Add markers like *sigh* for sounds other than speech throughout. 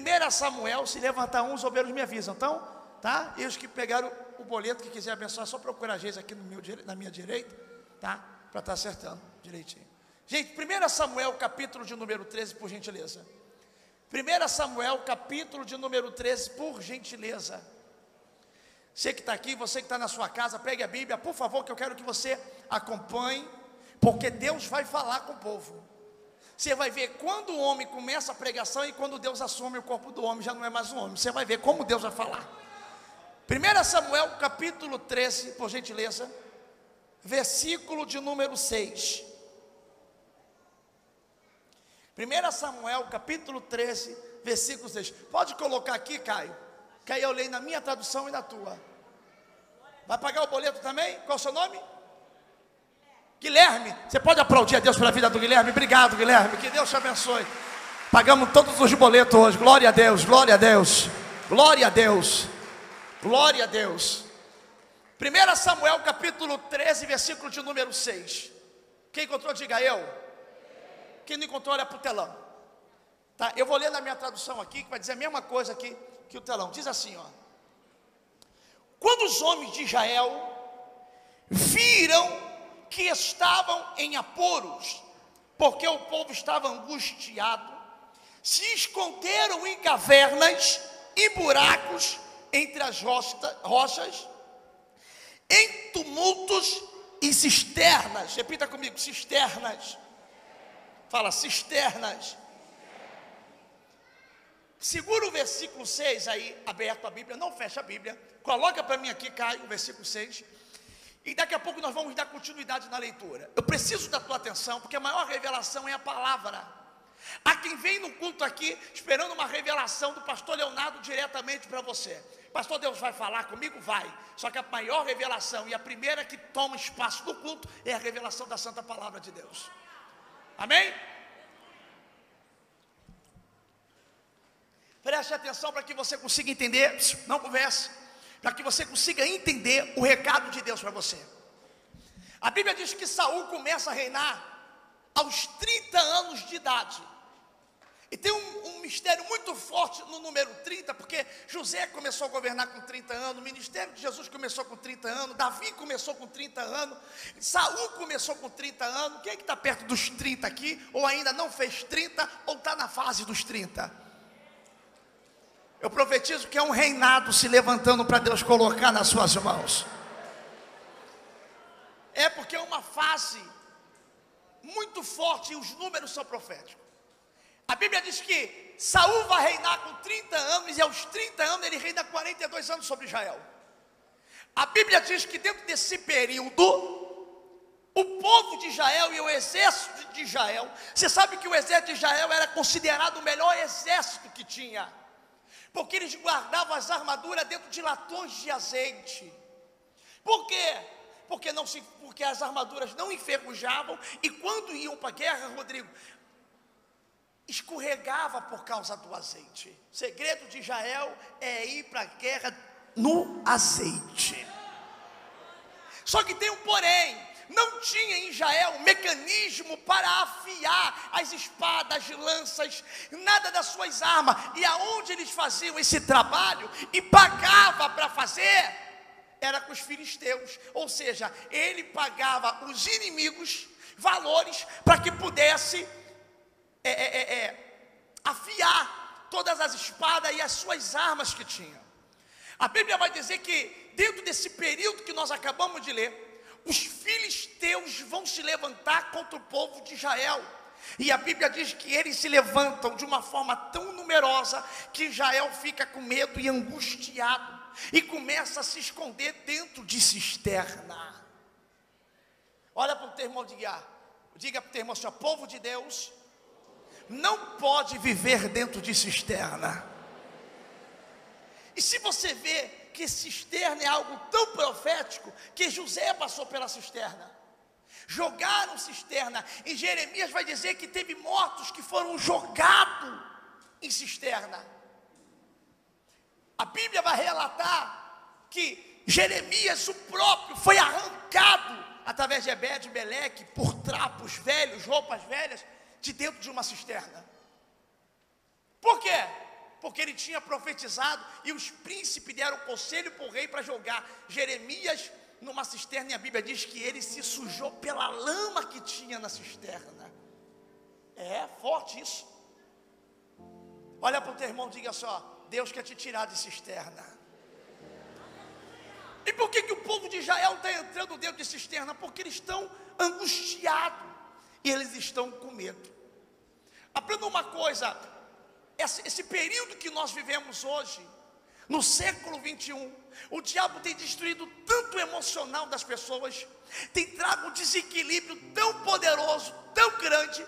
1 Samuel, se levantar uns obreiros me avisam, então, tá? E os que pegaram o boleto, que quiser abençoar, só procurar a gente aqui no meu, na minha direita, tá? Para estar tá acertando direitinho. Gente, 1 Samuel, capítulo de número 13, por gentileza. 1 Samuel, capítulo de número 13, por gentileza. Você que está aqui, você que está na sua casa, pegue a Bíblia, por favor, que eu quero que você acompanhe, porque Deus vai falar com o povo. Você vai ver quando o homem começa a pregação e quando Deus assume o corpo do homem, já não é mais um homem. Você vai ver como Deus vai falar. 1 Samuel capítulo 13, por gentileza, versículo de número 6. 1 Samuel capítulo 13, versículo 6. Pode colocar aqui, Caio, que aí eu leio na minha tradução e na tua. Vai pagar o boleto também? Qual o seu nome? Guilherme. Você pode aplaudir a Deus pela vida do Guilherme? Obrigado, Guilherme. Que Deus te abençoe. Pagamos todos os boletos hoje. Glória a Deus, glória a Deus, glória a Deus, glória a Deus. 1 Samuel capítulo 13, versículo de número 6. Quem encontrou, diga eu. Quem não encontrou, olha para o telão. Tá? Eu vou ler na minha tradução aqui, que vai dizer a mesma coisa aqui que o telão. Diz assim, ó. Quando os homens de Israel viram que estavam em apuros, porque o povo estava angustiado, se esconderam em cavernas e buracos entre as rochas, em tumultos e cisternas. Repita comigo: cisternas. Fala, cisternas. Segura o versículo 6 aí, aberto a Bíblia, não fecha a Bíblia. Coloca para mim aqui, Caio, o versículo 6. E daqui a pouco nós vamos dar continuidade na leitura. Eu preciso da tua atenção, porque a maior revelação é a palavra. Há quem vem no culto aqui esperando uma revelação do pastor Leonardo diretamente para você. Pastor, Deus vai falar comigo? Vai. Só que a maior revelação e a primeira que toma espaço no culto é a revelação da Santa Palavra de Deus. Amém? Preste atenção para que você consiga entender. Não converse para que você consiga entender o recado de Deus para você. A Bíblia diz que Saul começa a reinar aos 30 anos de idade. E tem um, um, mistério muito forte no número 30, porque José começou a governar com 30 anos, o ministério de Jesus começou com 30 anos, Davi começou com 30 anos, Saul começou com 30 anos. Quem é que está perto dos 30 aqui, ou ainda não fez 30, ou está na fase dos 30? Eu profetizo que é um reinado se levantando para Deus colocar nas suas mãos. É porque é uma fase muito forte e os números são proféticos. A Bíblia diz que Saul vai reinar com 30 anos e aos 30 anos ele reina 42 anos sobre Israel. A Bíblia diz que dentro desse período o povo de Israel e o exército de Israel, você sabe que o exército de Israel era considerado o melhor exército que tinha porque eles guardavam as armaduras dentro de latões de azeite. Por quê? Porque, não se, porque as armaduras não enferrujavam e quando iam para a guerra, Rodrigo, escorregava por causa do azeite. O segredo de Israel é ir para a guerra no azeite. Só que tem um porém, não tinha em Israel mecanismo para afiar as espadas, as lanças, nada das suas armas. E aonde eles faziam esse trabalho e pagava para fazer, era com os filisteus. Ou seja, ele pagava os inimigos valores para que pudesse é, é, é, é, afiar todas as espadas e as suas armas que tinha. A Bíblia vai dizer que dentro desse período que nós acabamos de ler, os filisteus vão se levantar contra o povo de Israel. E a Bíblia diz que eles se levantam de uma forma tão numerosa que Israel fica com medo e angustiado e começa a se esconder dentro de cisterna. Olha para o teu irmão diga, diga para o teu irmão assim, povo de Deus não pode viver dentro de cisterna. E se você vê que cisterna é algo tão profético que José passou pela cisterna. Jogaram cisterna. E Jeremias vai dizer que teve mortos que foram jogados em cisterna. A Bíblia vai relatar que Jeremias, o próprio, foi arrancado através de Ebed e Beleque por trapos velhos, roupas velhas, de dentro de uma cisterna. Por quê? Porque ele tinha profetizado e os príncipes deram conselho para o rei para jogar Jeremias numa cisterna e a Bíblia diz que ele se sujou pela lama que tinha na cisterna. É forte isso. Olha para o teu irmão e diga só: Deus quer te tirar de cisterna. E por que, que o povo de Israel está entrando dentro de cisterna? Porque eles estão angustiados e eles estão com medo. Aprenda uma coisa: esse, esse período que nós vivemos hoje, no século 21, o diabo tem destruído tanto o emocional das pessoas, tem trago um desequilíbrio tão poderoso, tão grande,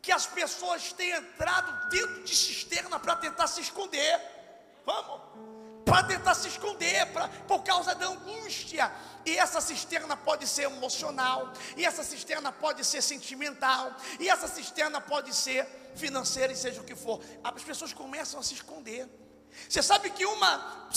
que as pessoas têm entrado dentro de cisterna para tentar se esconder. Vamos? Para tentar se esconder, pra, por causa da angústia. E essa cisterna pode ser emocional, e essa cisterna pode ser sentimental, e essa cisterna pode ser financeira, e seja o que for. As pessoas começam a se esconder. Você sabe que uma,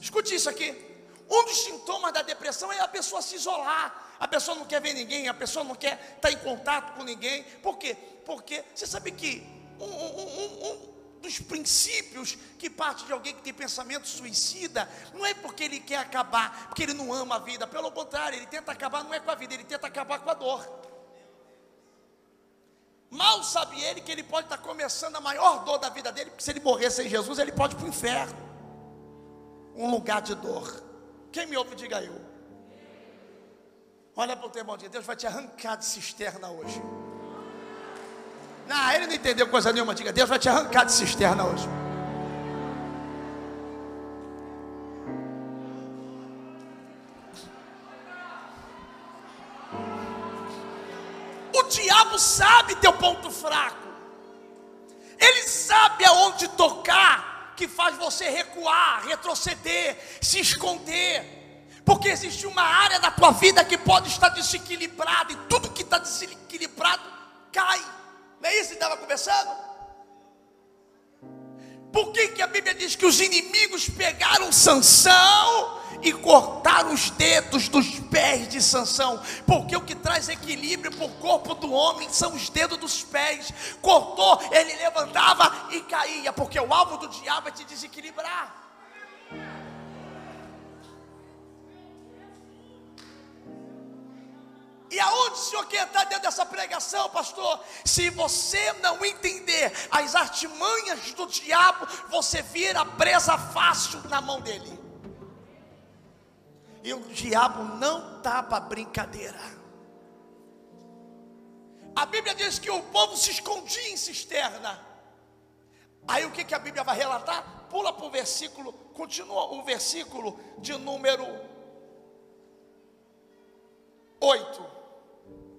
escute isso aqui, um dos sintomas da depressão é a pessoa se isolar. A pessoa não quer ver ninguém, a pessoa não quer estar em contato com ninguém. Por quê? Porque você sabe que um, um, um, dos princípios que parte de alguém que tem pensamento suicida não é porque ele quer acabar, porque ele não ama a vida. Pelo contrário, ele tenta acabar não é com a vida, ele tenta acabar com a dor. Mal sabe ele que ele pode estar começando a maior dor da vida dele, porque se ele morrer sem Jesus, ele pode ir para o inferno um lugar de dor. Quem me ouve, diga eu. Olha para o teu irmão, Deus vai te arrancar de cisterna hoje. Não, ele não entendeu coisa nenhuma, diga, Deus vai te arrancar de cisterna hoje. Diabo sabe teu ponto fraco. Ele sabe aonde tocar que faz você recuar, retroceder, se esconder. Porque existe uma área da tua vida que pode estar desequilibrada e tudo que está desequilibrado cai. Não é isso que estava conversando? Por que, que a Bíblia diz que os inimigos pegaram Sansão e cortaram os dedos dos pés de Sansão, porque o que traz equilíbrio para o corpo do homem são os dedos dos pés. Cortou, ele levantava e caía, porque o alvo do diabo é te desequilibrar. E aonde o senhor quer entrar dentro dessa pregação, pastor? Se você não entender as artimanhas do diabo, você vira presa fácil na mão dele. E o diabo não está para brincadeira. A Bíblia diz que o povo se escondia em cisterna. Aí o que, que a Bíblia vai relatar? Pula para o versículo, continua o versículo de número 8.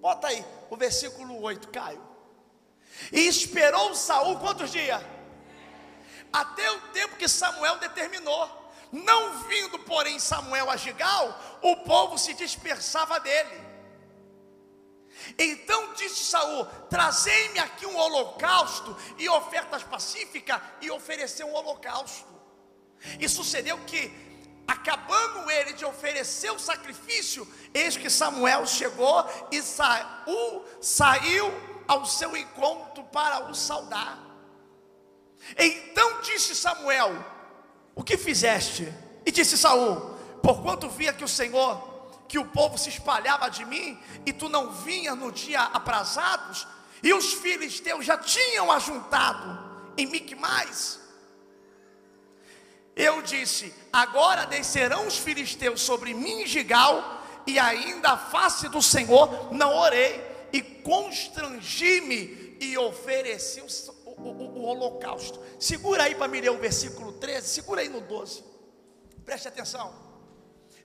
Bota aí, o versículo 8, Caio. E esperou Saul quantos dias? Até o tempo que Samuel determinou. Não vindo, porém, Samuel a Gigal, o povo se dispersava dele. Então disse Saul: Trazei-me aqui um holocausto e ofertas pacíficas, e ofereceu um holocausto. E sucedeu que, acabando ele de oferecer o sacrifício, eis que Samuel chegou e Saul saiu ao seu encontro para o saudar. Então disse Samuel: o que fizeste? E disse Saul: Porquanto via que o Senhor, que o povo se espalhava de mim, e tu não vinha no dia aprazados, e os filisteus já tinham ajuntado em Micmais. Eu disse: Agora descerão os filisteus sobre mim, Gigal, e ainda a face do Senhor não orei, e constrangi-me e ofereci o o, o, holocausto. Segura aí para me ler o versículo 13, segura aí no 12. Preste atenção.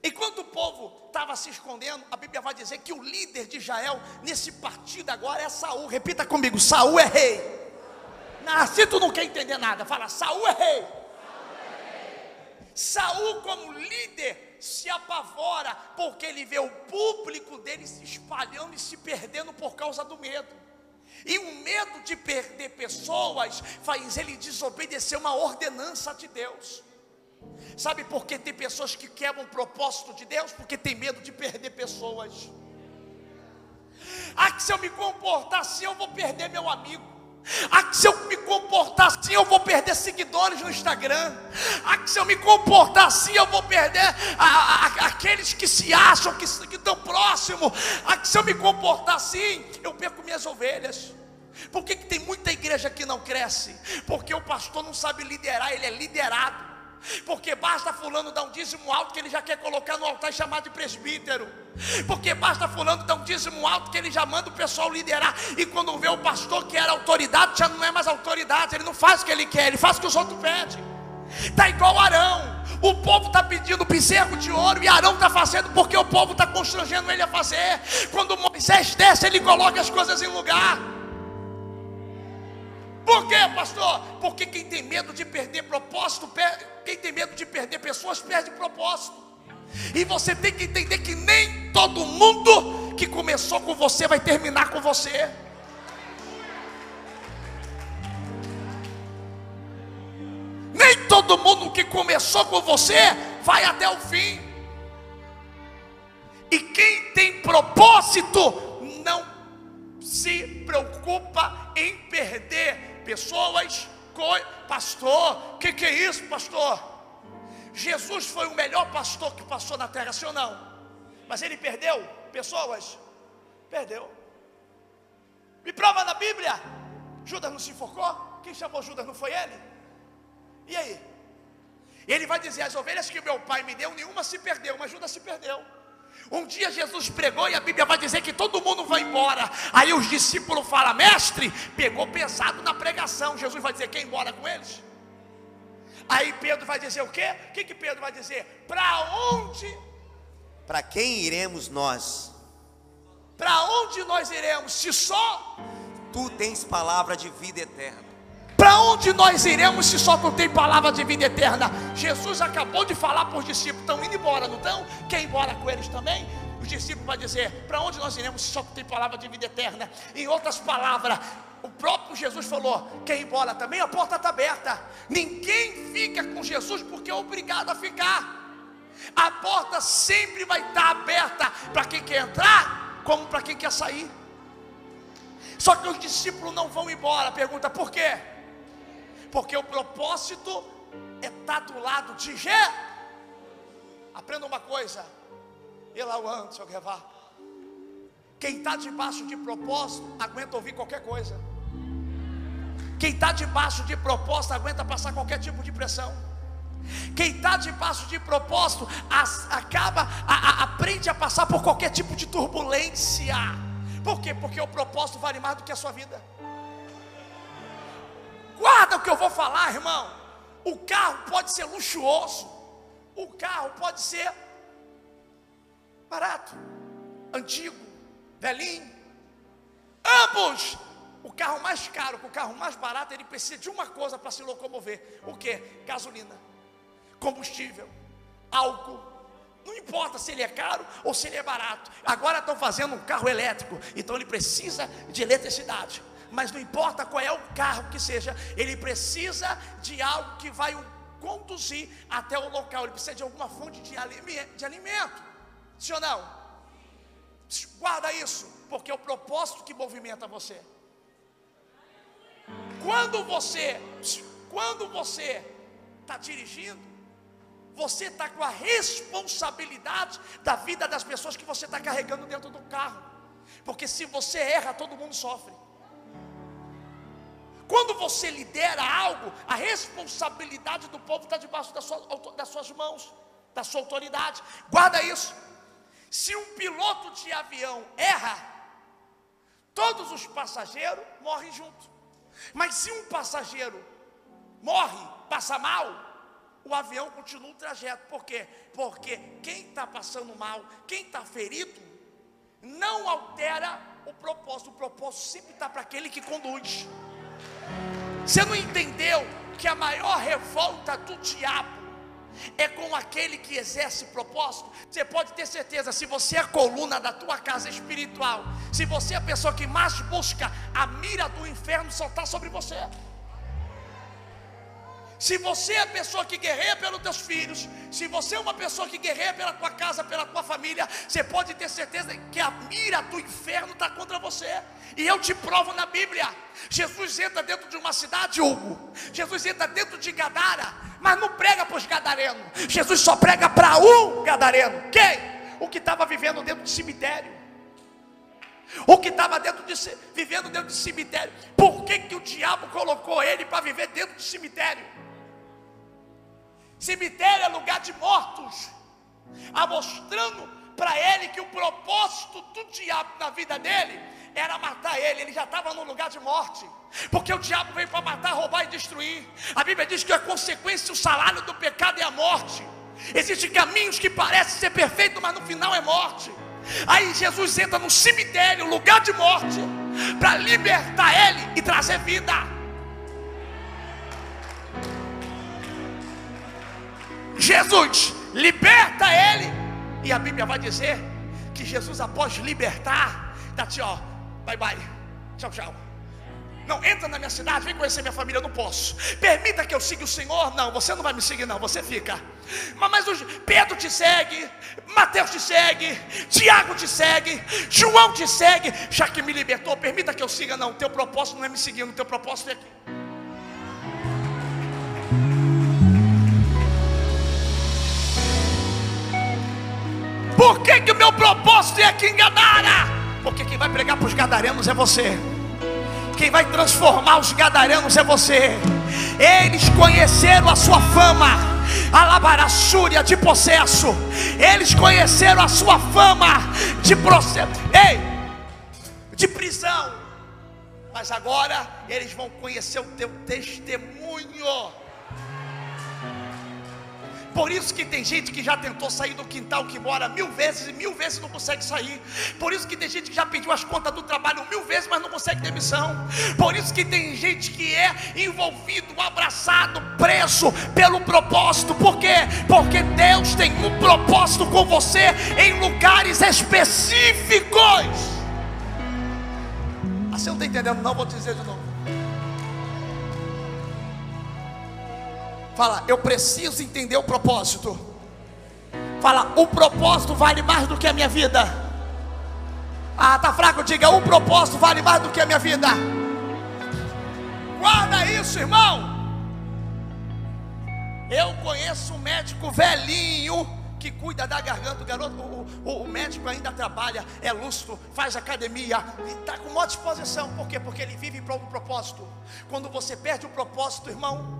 Enquanto o povo estava se escondendo, a Bíblia vai dizer que o líder de Israel nesse partido agora é Saul. Repita comigo: Saul é rei. Se tu não quer entender nada, fala: Saul é rei. Saul, como líder, se apavora porque ele vê o público dele se espalhando e se perdendo por causa do medo. E o medo de perder pessoas faz ele desobedecer uma ordenança de Deus. Sabe por que tem pessoas que quebram o propósito de Deus? Porque tem medo de perder pessoas. Ah, que se eu me comportar assim, eu vou perder meu amigo. Ah, se eu me comportar assim, eu vou perder seguidores no Instagram. Ah, se eu me comportar assim, eu vou perder a, a, aqueles que se acham que, que estão próximos. Ah, se eu me comportar assim, eu perco minhas ovelhas. Por que, que tem muita igreja que não cresce? Porque o pastor não sabe liderar, ele é liderado. Porque basta fulano dar um dízimo alto que ele já quer colocar no altar e chamar de presbítero. Porque basta fulano dar um dízimo alto que ele já manda o pessoal liderar. E quando vê o pastor que era autoridade, já não é mais autoridade. Ele não faz o que ele quer, ele faz o que os outros pedem. Está igual Arão. O povo está pedindo bezerro de ouro e Arão está fazendo porque o povo está constrangendo ele a fazer. Quando Moisés desce, ele coloca as coisas em lugar. Por quê, pastor? Porque quem tem medo de perder propósito, quem tem medo de perder pessoas, perde propósito. E você tem que entender que nem todo mundo que começou com você vai terminar com você. Nem todo mundo que começou com você vai até o fim. E quem tem propósito não se preocupa em perder pessoas, pastor, o que, que é isso, pastor? Jesus foi o melhor pastor que passou na terra, sim ou não? Mas ele perdeu pessoas? Perdeu. Me prova na Bíblia. Judas não se enforcou? Quem chamou Judas não foi ele? E aí? Ele vai dizer: as ovelhas que meu pai me deu, nenhuma se perdeu, mas Judas se perdeu. Um dia Jesus pregou e a Bíblia vai dizer que todo mundo vai embora. Aí os discípulos falam, mestre, pegou pesado na pregação. Jesus vai dizer, quem embora com eles? Aí Pedro vai dizer o quê? O que, que Pedro vai dizer? Para onde? Para quem iremos nós? Para onde nós iremos? Se só tu tens palavra de vida eterna. Para onde nós iremos se só tu tem palavra de vida eterna? Jesus acabou de falar para os discípulos: estão indo embora, não estão? Quer ir embora com eles também? Os discípulos vão dizer: para onde nós iremos se só tu tem palavra de vida eterna? Em outras palavras, o próprio Jesus falou: quer ir embora também? A porta está aberta. Ninguém fica com Jesus porque é obrigado a ficar. A porta sempre vai estar aberta para quem quer entrar, como para quem quer sair. Só que os discípulos não vão embora. Pergunta por quê? porque o propósito é estar do lado de G. Aprenda uma coisa, Elauan, seu Guevara. Quem está debaixo de propósito aguenta ouvir qualquer coisa. Quem está debaixo de propósito aguenta passar qualquer tipo de pressão. Quem está debaixo de propósito as, acaba, a, a, aprende a passar por qualquer tipo de turbulência. Por quê? Porque o propósito vale mais do que a sua vida. Guarda o que eu vou falar, irmão. O carro pode ser luxuoso, o carro pode ser barato, antigo, velhinho. Ambos, o carro mais caro com o carro mais barato, ele precisa de uma coisa para se locomover: o que? Gasolina, combustível, álcool. Não importa se ele é caro ou se ele é barato. Agora estão fazendo um carro elétrico, então ele precisa de eletricidade mas não importa qual é o carro que seja, ele precisa de algo que vai o conduzir até o local, ele precisa de alguma fonte de alimento. Sim ou não? Guarda isso, porque é o propósito que movimenta você. Quando você, quando você está dirigindo, você está com a responsabilidade da vida das pessoas que você está carregando dentro do carro. Porque se você erra, todo mundo sofre. Quando você lidera algo, a responsabilidade do povo está debaixo das suas, das suas mãos, da sua autoridade. Guarda isso. Se um piloto de avião erra, todos os passageiros morrem junto. Mas se um passageiro morre, passa mal, o avião continua o trajeto. Por quê? Porque quem está passando mal, quem está ferido, não altera o propósito. O propósito sempre está para aquele que conduz. Você não entendeu que a maior revolta do diabo é com aquele que exerce propósito. Você pode ter certeza, se você é a coluna da tua casa espiritual, se você é a pessoa que mais busca, a mira do inferno só está sobre você. Se você é a pessoa que guerreia pelos teus filhos, se você é uma pessoa que guerreia pela tua casa, pela tua família, você pode ter certeza que a mira do inferno está contra você. E eu te provo na Bíblia. Jesus entra dentro de uma cidade, Hugo. Jesus entra dentro de Gadara, mas não prega para os gadarenos. Jesus só prega para um gadareno. Quem? O que estava vivendo dentro de cemitério. O que estava dentro de vivendo dentro de cemitério. Por que, que o diabo colocou ele para viver dentro de cemitério? Cemitério é lugar de mortos, mostrando para ele que o propósito do diabo na vida dele era matar ele, ele já estava no lugar de morte. Porque o diabo veio para matar, roubar e destruir. A Bíblia diz que a consequência, o salário do pecado é a morte. Existem caminhos que parecem ser perfeitos, mas no final é morte. Aí Jesus entra no cemitério, lugar de morte, para libertar ele e trazer vida. Jesus liberta ele, e a Bíblia vai dizer que Jesus, após libertar, está assim: ó, bye bye, tchau, tchau. Não, entra na minha cidade, vem conhecer minha família, não posso. Permita que eu siga o Senhor. Não, você não vai me seguir, não, você fica. Mas, mas Pedro te segue, Mateus te segue, Tiago te segue, João te segue. Já que me libertou, permita que eu siga. Não, o teu propósito não é me seguir, o teu propósito é aqui. Por que, que o meu propósito é aqui em Gadara? Porque quem vai pregar para os gadarenos é você. Quem vai transformar os gadarenos é você. Eles conheceram a sua fama, a labaraçúria de processo. Eles conheceram a sua fama de processo. Ei, de prisão. Mas agora eles vão conhecer o teu testemunho. Por isso que tem gente que já tentou sair do quintal que mora mil vezes e mil vezes não consegue sair. Por isso que tem gente que já pediu as contas do trabalho mil vezes, mas não consegue demissão. Por isso que tem gente que é envolvido, abraçado, preso pelo propósito. Por quê? Porque Deus tem um propósito com você em lugares específicos. Ah, você não está entendendo, não? Vou te dizer de novo. Fala, eu preciso entender o propósito. Fala, o propósito vale mais do que a minha vida. Ah, tá fraco? Diga, o propósito vale mais do que a minha vida. Guarda isso, irmão. Eu conheço um médico velhinho que cuida da garganta. O garoto, o, o, o médico ainda trabalha, é lúcido, faz academia, está com uma disposição. Por quê? Porque ele vive para um propósito. Quando você perde o propósito, irmão,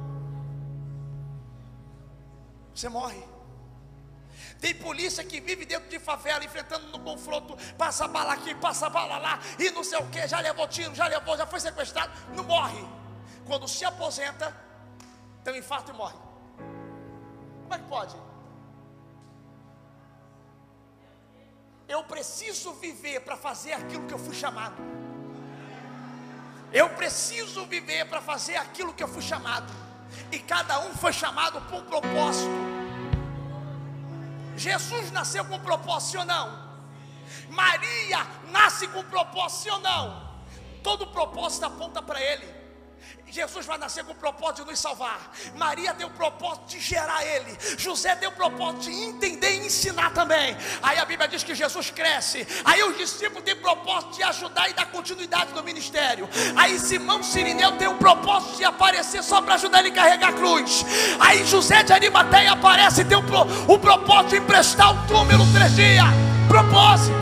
você morre. Tem polícia que vive dentro de favela, enfrentando no confronto, passa bala aqui, passa bala lá, e não sei o que, já levou tiro, já levou, já foi sequestrado, não morre. Quando se aposenta, tem um infarto e morre. Como é que pode? Eu preciso viver para fazer aquilo que eu fui chamado. Eu preciso viver para fazer aquilo que eu fui chamado. E cada um foi chamado por um propósito. Jesus nasceu com propósito ou não? Maria nasce com propósito ou não? Todo propósito aponta para ele. Jesus vai nascer com o propósito de nos salvar. Maria deu o propósito de gerar ele. José deu o propósito de entender e ensinar também. Aí a Bíblia diz que Jesus cresce. Aí os discípulos têm o propósito de ajudar e dar continuidade no ministério. Aí Simão Sirineu tem o propósito de aparecer só para ajudar ele a carregar a cruz. Aí José de Arimateia aparece e tem o, o propósito de emprestar o túmulo três dias. Propósito.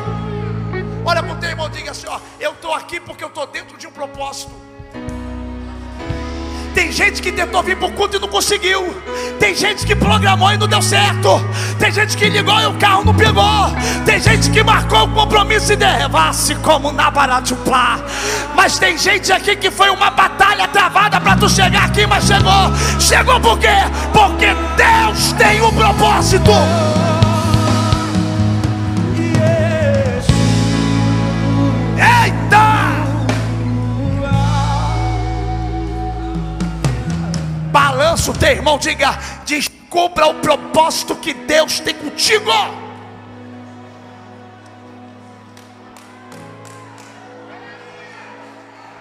Olha para o teu irmão diga assim: ó, eu estou aqui porque eu estou dentro de um propósito. Tem gente que tentou vir para o culto e não conseguiu. Tem gente que programou e não deu certo. Tem gente que ligou e o carro não pegou. Tem gente que marcou o compromisso e derrevasse como na Baratuplá. Mas tem gente aqui que foi uma batalha travada para tu chegar aqui, mas chegou. Chegou por quê? Porque Deus tem um propósito. Balança o teu irmão, diga: descubra o propósito que Deus tem contigo.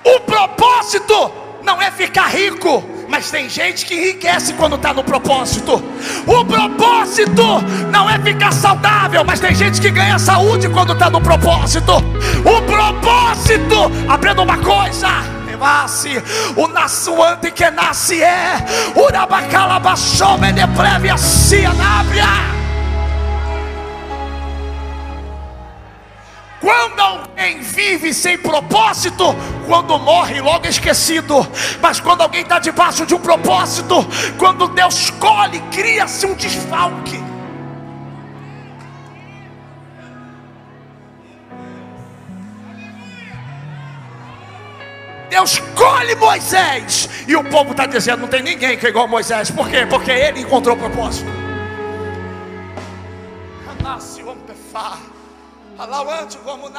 O propósito não é ficar rico, mas tem gente que enriquece quando está no propósito. O propósito não é ficar saudável, mas tem gente que ganha saúde quando está no propósito. O propósito, aprenda uma coisa. Nasce, o nasce que nasce é, urabacala baixou, meneprevia, cianábria. Quando alguém vive sem propósito, quando morre, logo é esquecido. Mas quando alguém está debaixo de um propósito, quando Deus escolhe, cria-se um desfalque. Deus escolhe Moisés. E o povo está dizendo: não tem ninguém que é igual a Moisés. Por quê? Porque ele encontrou propósito. O como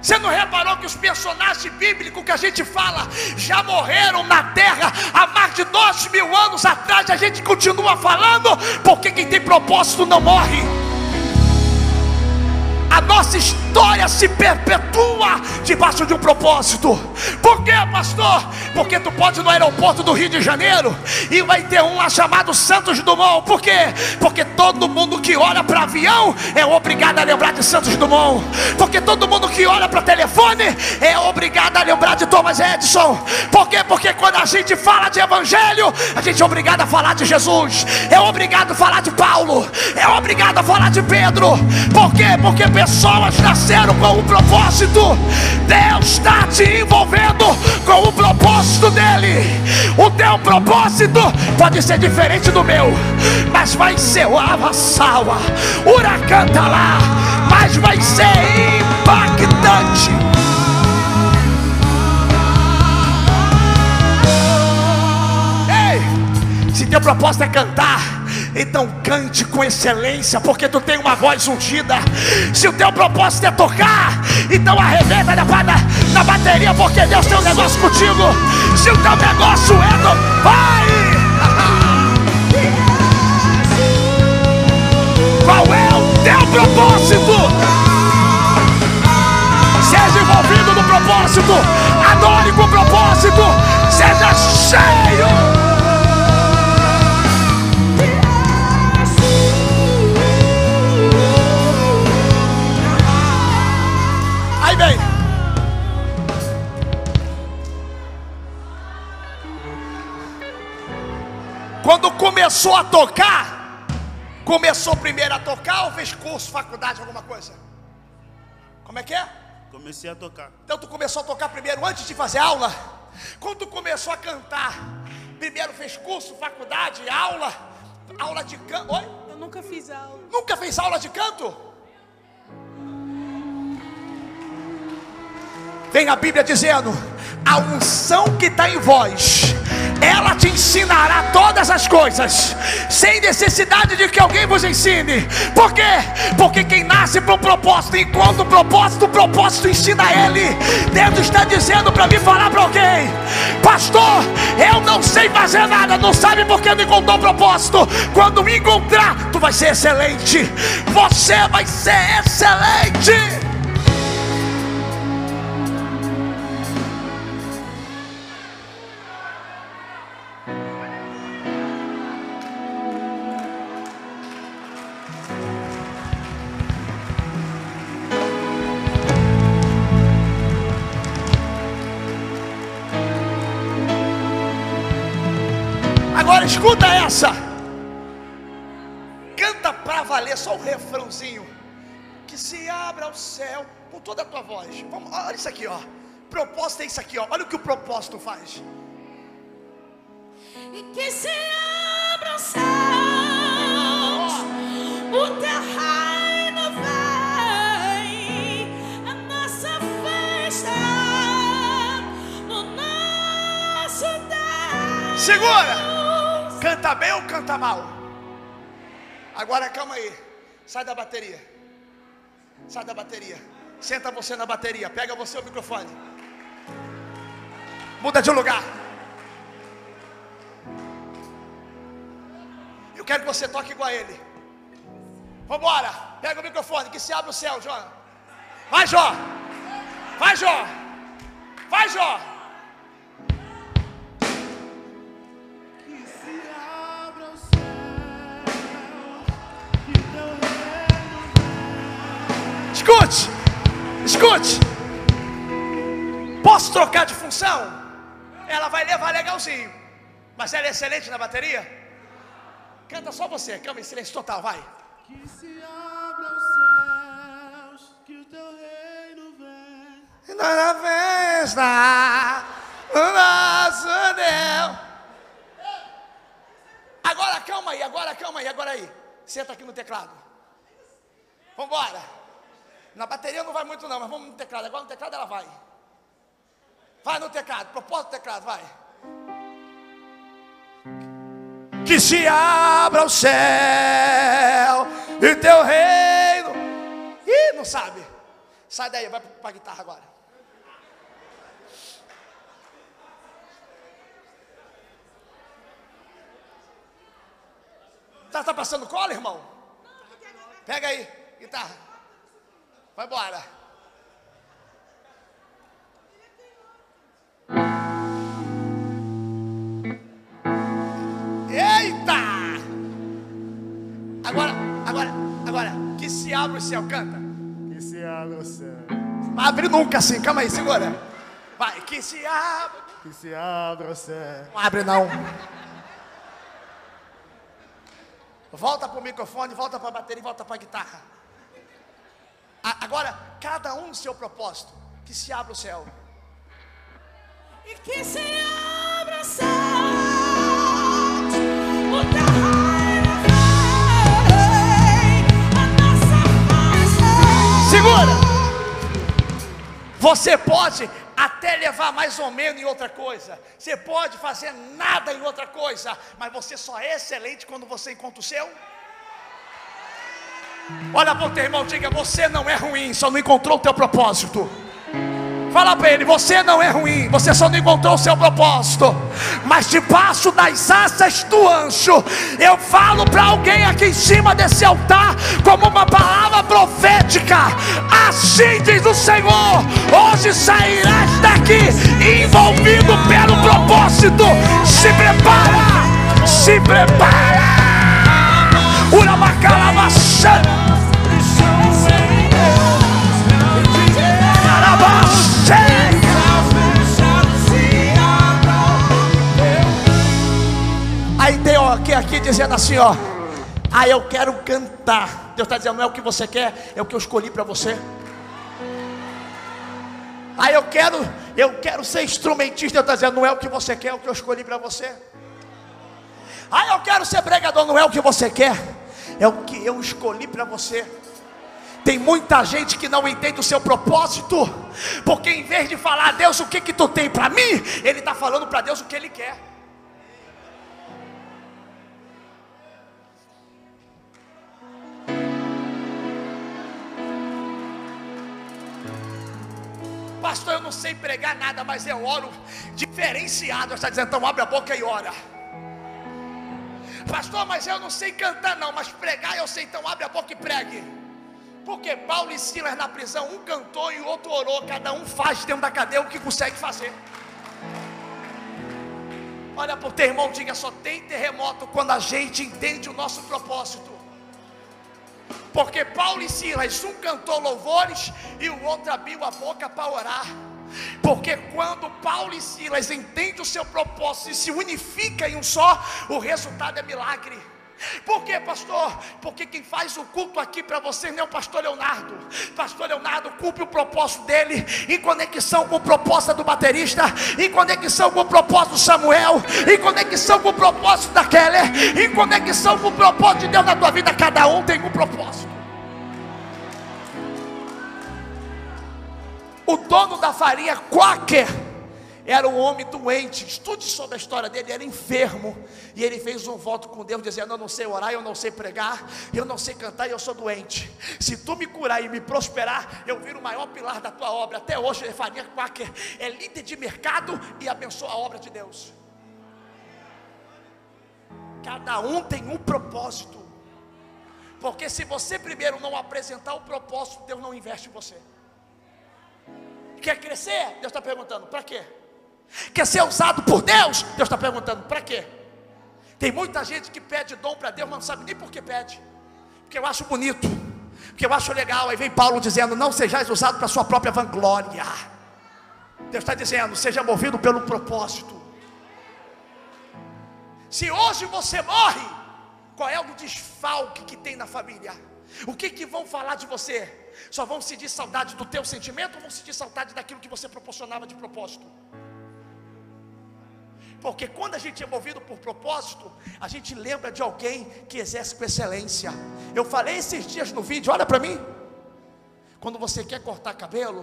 Você não reparou que os personagens bíblicos que a gente fala já morreram na terra há mais de dois mil anos atrás? A gente continua falando, porque quem tem propósito não morre. A nossa história se perpetua debaixo de um propósito. Por quê, pastor? Porque tu pode ir no aeroporto do Rio de Janeiro e vai ter um lá chamado Santos Dumont. Por quê? Porque todo mundo que olha para avião é obrigado a lembrar de Santos Dumont. Porque todo mundo que olha para telefone é obrigado a lembrar de Thomas Edison. Por quê? Porque quando a gente fala de evangelho, a gente é obrigado a falar de Jesus. É obrigado a falar de Paulo. É obrigado a falar de Pedro. Por quê? Porque pessoas nasceram com um propósito. Deus está te envolvendo com o propósito dele. O teu propósito pode ser diferente do meu, mas vai ser o avassawa, huracão tá lá, mas vai ser impactante. Se teu propósito é cantar, então cante com excelência, porque tu tem uma voz ungida. Se o teu propósito é tocar, então arrebenta na, na, na bateria, porque Deus tem um negócio contigo. Se o teu negócio é do. Vai! *laughs* Qual é o teu propósito? Seja envolvido no propósito, adore com propósito, seja cheio. Quando começou a tocar, começou primeiro a tocar ou fez curso, faculdade, alguma coisa? Como é que é? Comecei a tocar. Então tu começou a tocar primeiro antes de fazer aula? Quando tu começou a cantar, primeiro fez curso, faculdade, aula, aula de canto. Oi? Eu nunca fiz aula. Nunca fez aula de canto? Vem a Bíblia dizendo: a unção que está em vós ela te ensinará todas as coisas, sem necessidade de que alguém vos ensine. Por quê? Porque quem nasce para um propósito, enquanto o propósito, o propósito ensina ele. Deus está dizendo para mim falar para alguém, pastor, eu não sei fazer nada, não sabe porque não encontrou propósito. Quando me encontrar, tu vai ser excelente. Você vai ser excelente. Escuta essa. Canta para valer só o refrãozinho. Que se abra o céu com toda a tua voz. Vamos, olha isso aqui, ó. Propósito é isso aqui, ó. Olha o que o propósito faz. E que se abra o céu, o teu reino vem, a nossa festa, no nosso Deus. Segura! Canta bem ou canta mal? Agora calma aí. Sai da bateria. Sai da bateria. Senta você na bateria. Pega você o microfone. Muda de lugar. Eu quero que você toque igual a ele. Vambora. Pega o microfone. Que se abre o céu, Jó. Vai, Jó. Vai, Jó. Vai, Jó. Escute, escute. Posso trocar de função? Ela vai levar legalzinho. Mas ela é excelente na bateria? Canta só você, cama em silêncio total, vai. Que se abra os céus, que o teu reino vem. Na festa, o nosso Deus. Agora calma aí, agora calma aí, agora aí. Senta aqui no teclado. Vambora. Na bateria não vai muito não, mas vamos no teclado. Agora no teclado ela vai. Vai no teclado, propósito do teclado, vai. Que se abra o céu e teu reino. Ih, não sabe. Sai daí, vai para guitarra agora. Tá, tá passando cola, irmão? Pega aí, guitarra. Vai embora. Eita! Agora, agora, agora, que se abre o céu, canta. Que se abra o céu. Abre nunca assim, calma aí, segura. Vai, que se abre. Que se abra o céu. Não abre não. Volta para o microfone, volta para a bateria, volta para a guitarra. Agora, cada um no seu propósito. Que se abra o céu. E que se abra o festa. Segura! Você pode até levar mais ou menos em outra coisa. Você pode fazer nada em outra coisa. Mas você só é excelente quando você encontra o seu. Olha para o teu irmão, diga: Você não é ruim, só não encontrou o teu propósito. Fala para ele, você não é ruim, você só não encontrou o seu propósito. Mas debaixo das asas do anjo, eu falo para alguém aqui em cima desse altar, como uma palavra profética. Assim diz o Senhor: hoje sairás daqui envolvido pelo propósito. Se prepara, se prepara. Urabacalabachã. Aí tem aqui, aqui dizendo assim, ó. Ah, eu quero cantar. Deus está dizendo, não é o que você quer, é o que eu escolhi para você. Ah, eu quero, eu quero ser instrumentista. Deus está dizendo, não é o que você quer, é o que eu escolhi para você. Ah, eu quero ser pregador, não é o que você quer, é o que eu escolhi para você. Tem muita gente que não entende o seu propósito, porque em vez de falar a Deus o que que tu tem para mim, ele está falando para Deus o que ele quer. Pastor, eu não sei pregar nada, mas eu oro diferenciado. Está dizendo, então abre a boca e ora. Pastor, mas eu não sei cantar não, mas pregar eu sei, então abre a boca e pregue. Porque Paulo e Silas na prisão, um cantou e o outro orou, cada um faz dentro da cadeia o que consegue fazer. Olha para o teu irmão, diga só tem terremoto quando a gente entende o nosso propósito. Porque Paulo e Silas, um cantou louvores e o outro abriu a boca para orar. Porque quando Paulo e Silas entendem o seu propósito e se unificam em um só, o resultado é milagre. Por quê, pastor? Porque quem faz o culto aqui para você não é o pastor Leonardo. Pastor Leonardo cumpre o propósito dele em conexão com o propósito do baterista, em conexão com o propósito do Samuel, em conexão com o propósito da Keller, em conexão com o propósito de Deus na tua vida. Cada um tem um propósito. O dono da farinha Quaker era um homem doente. Estude sobre a história dele, ele era enfermo. E ele fez um voto com Deus, dizendo: Eu não sei orar, eu não sei pregar, eu não sei cantar e eu sou doente. Se tu me curar e me prosperar, eu viro o maior pilar da tua obra. Até hoje, farinha Quaker é líder de mercado e abençoa a obra de Deus. Cada um tem um propósito. Porque se você primeiro não apresentar o propósito, Deus não investe em você. Quer crescer? Deus está perguntando, para quê? Quer ser usado por Deus? Deus está perguntando, para quê? Tem muita gente que pede dom para Deus, mas não sabe nem por que pede. Porque eu acho bonito, Porque eu acho legal, aí vem Paulo dizendo: Não sejais usado para sua própria vanglória. Deus está dizendo: Seja movido pelo propósito. Se hoje você morre, qual é o desfalque que tem na família? O que, que vão falar de você? Só vão sentir saudade do teu sentimento ou vão sentir saudade daquilo que você proporcionava de propósito? Porque quando a gente é movido por propósito, a gente lembra de alguém que exerce com excelência. Eu falei esses dias no vídeo, olha para mim. Quando você quer cortar cabelo,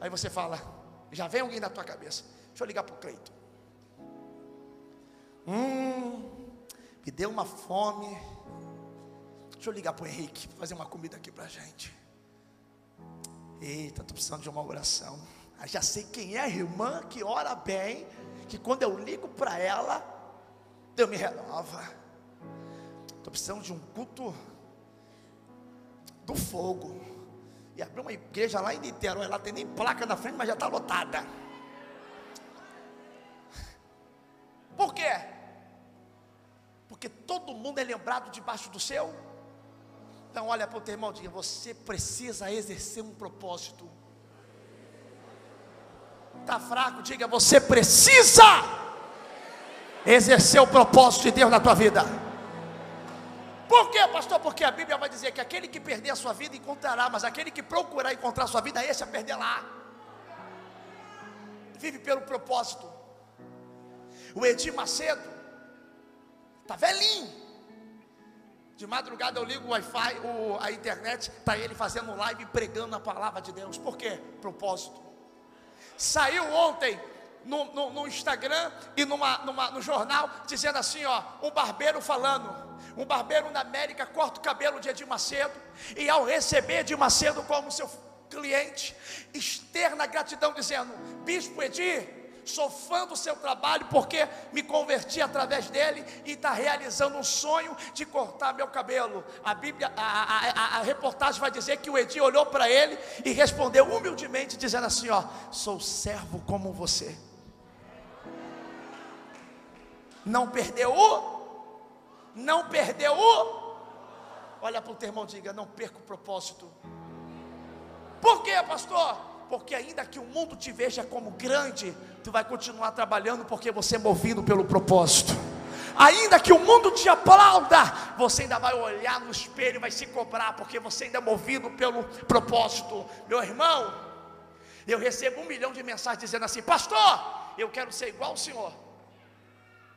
aí você fala, já vem alguém na tua cabeça. Deixa eu ligar para o Cleito. Hum, me deu uma fome. Deixa eu ligar para o Henrique, fazer uma comida aqui para a gente. Eita, estou precisando de uma oração. Ah, já sei quem é a irmã que ora bem que quando eu ligo para ela, Deus me renova. Estou precisando de um culto do fogo. E abriu uma igreja lá em Niterói, lá tem nem placa na frente, mas já está lotada. Por quê? Porque todo mundo é lembrado debaixo do seu. Então olha para o teu irmão diga, você precisa exercer um propósito. Está fraco, diga: você precisa exercer o propósito de Deus na tua vida. Por quê, pastor? Porque a Bíblia vai dizer que aquele que perder a sua vida encontrará, mas aquele que procurar encontrar a sua vida, esse a perder lá. Vive pelo propósito. O Edir Macedo está velhinho. De madrugada eu ligo o Wi-Fi, a internet, está ele fazendo live pregando a palavra de Deus. Por quê? Propósito. Saiu ontem no, no, no Instagram e numa, numa, no jornal dizendo assim: ó, um barbeiro falando. Um barbeiro na América corta o cabelo de Edir Macedo e ao receber Edir Macedo como seu cliente, externa gratidão dizendo: Bispo Edir, sou fã do seu trabalho porque me converti através dele e está realizando um sonho de cortar meu cabelo. A Bíblia, a, a, a, reportagem vai dizer que o Edi olhou para ele e respondeu humildemente, dizendo assim: ó, sou servo como você. Não perdeu o, não perdeu o. Olha para o teu irmão e diga: não perca o propósito. Por quê, pastor? Porque ainda que o mundo te veja como grande, tu vai continuar trabalhando porque você é movido pelo propósito. Ainda que o mundo te aplauda, você ainda vai olhar no espelho e vai se cobrar, porque você ainda é movido pelo propósito. Meu irmão, eu recebo um milhão de mensagens dizendo assim: Pastor, eu quero ser igual ao senhor.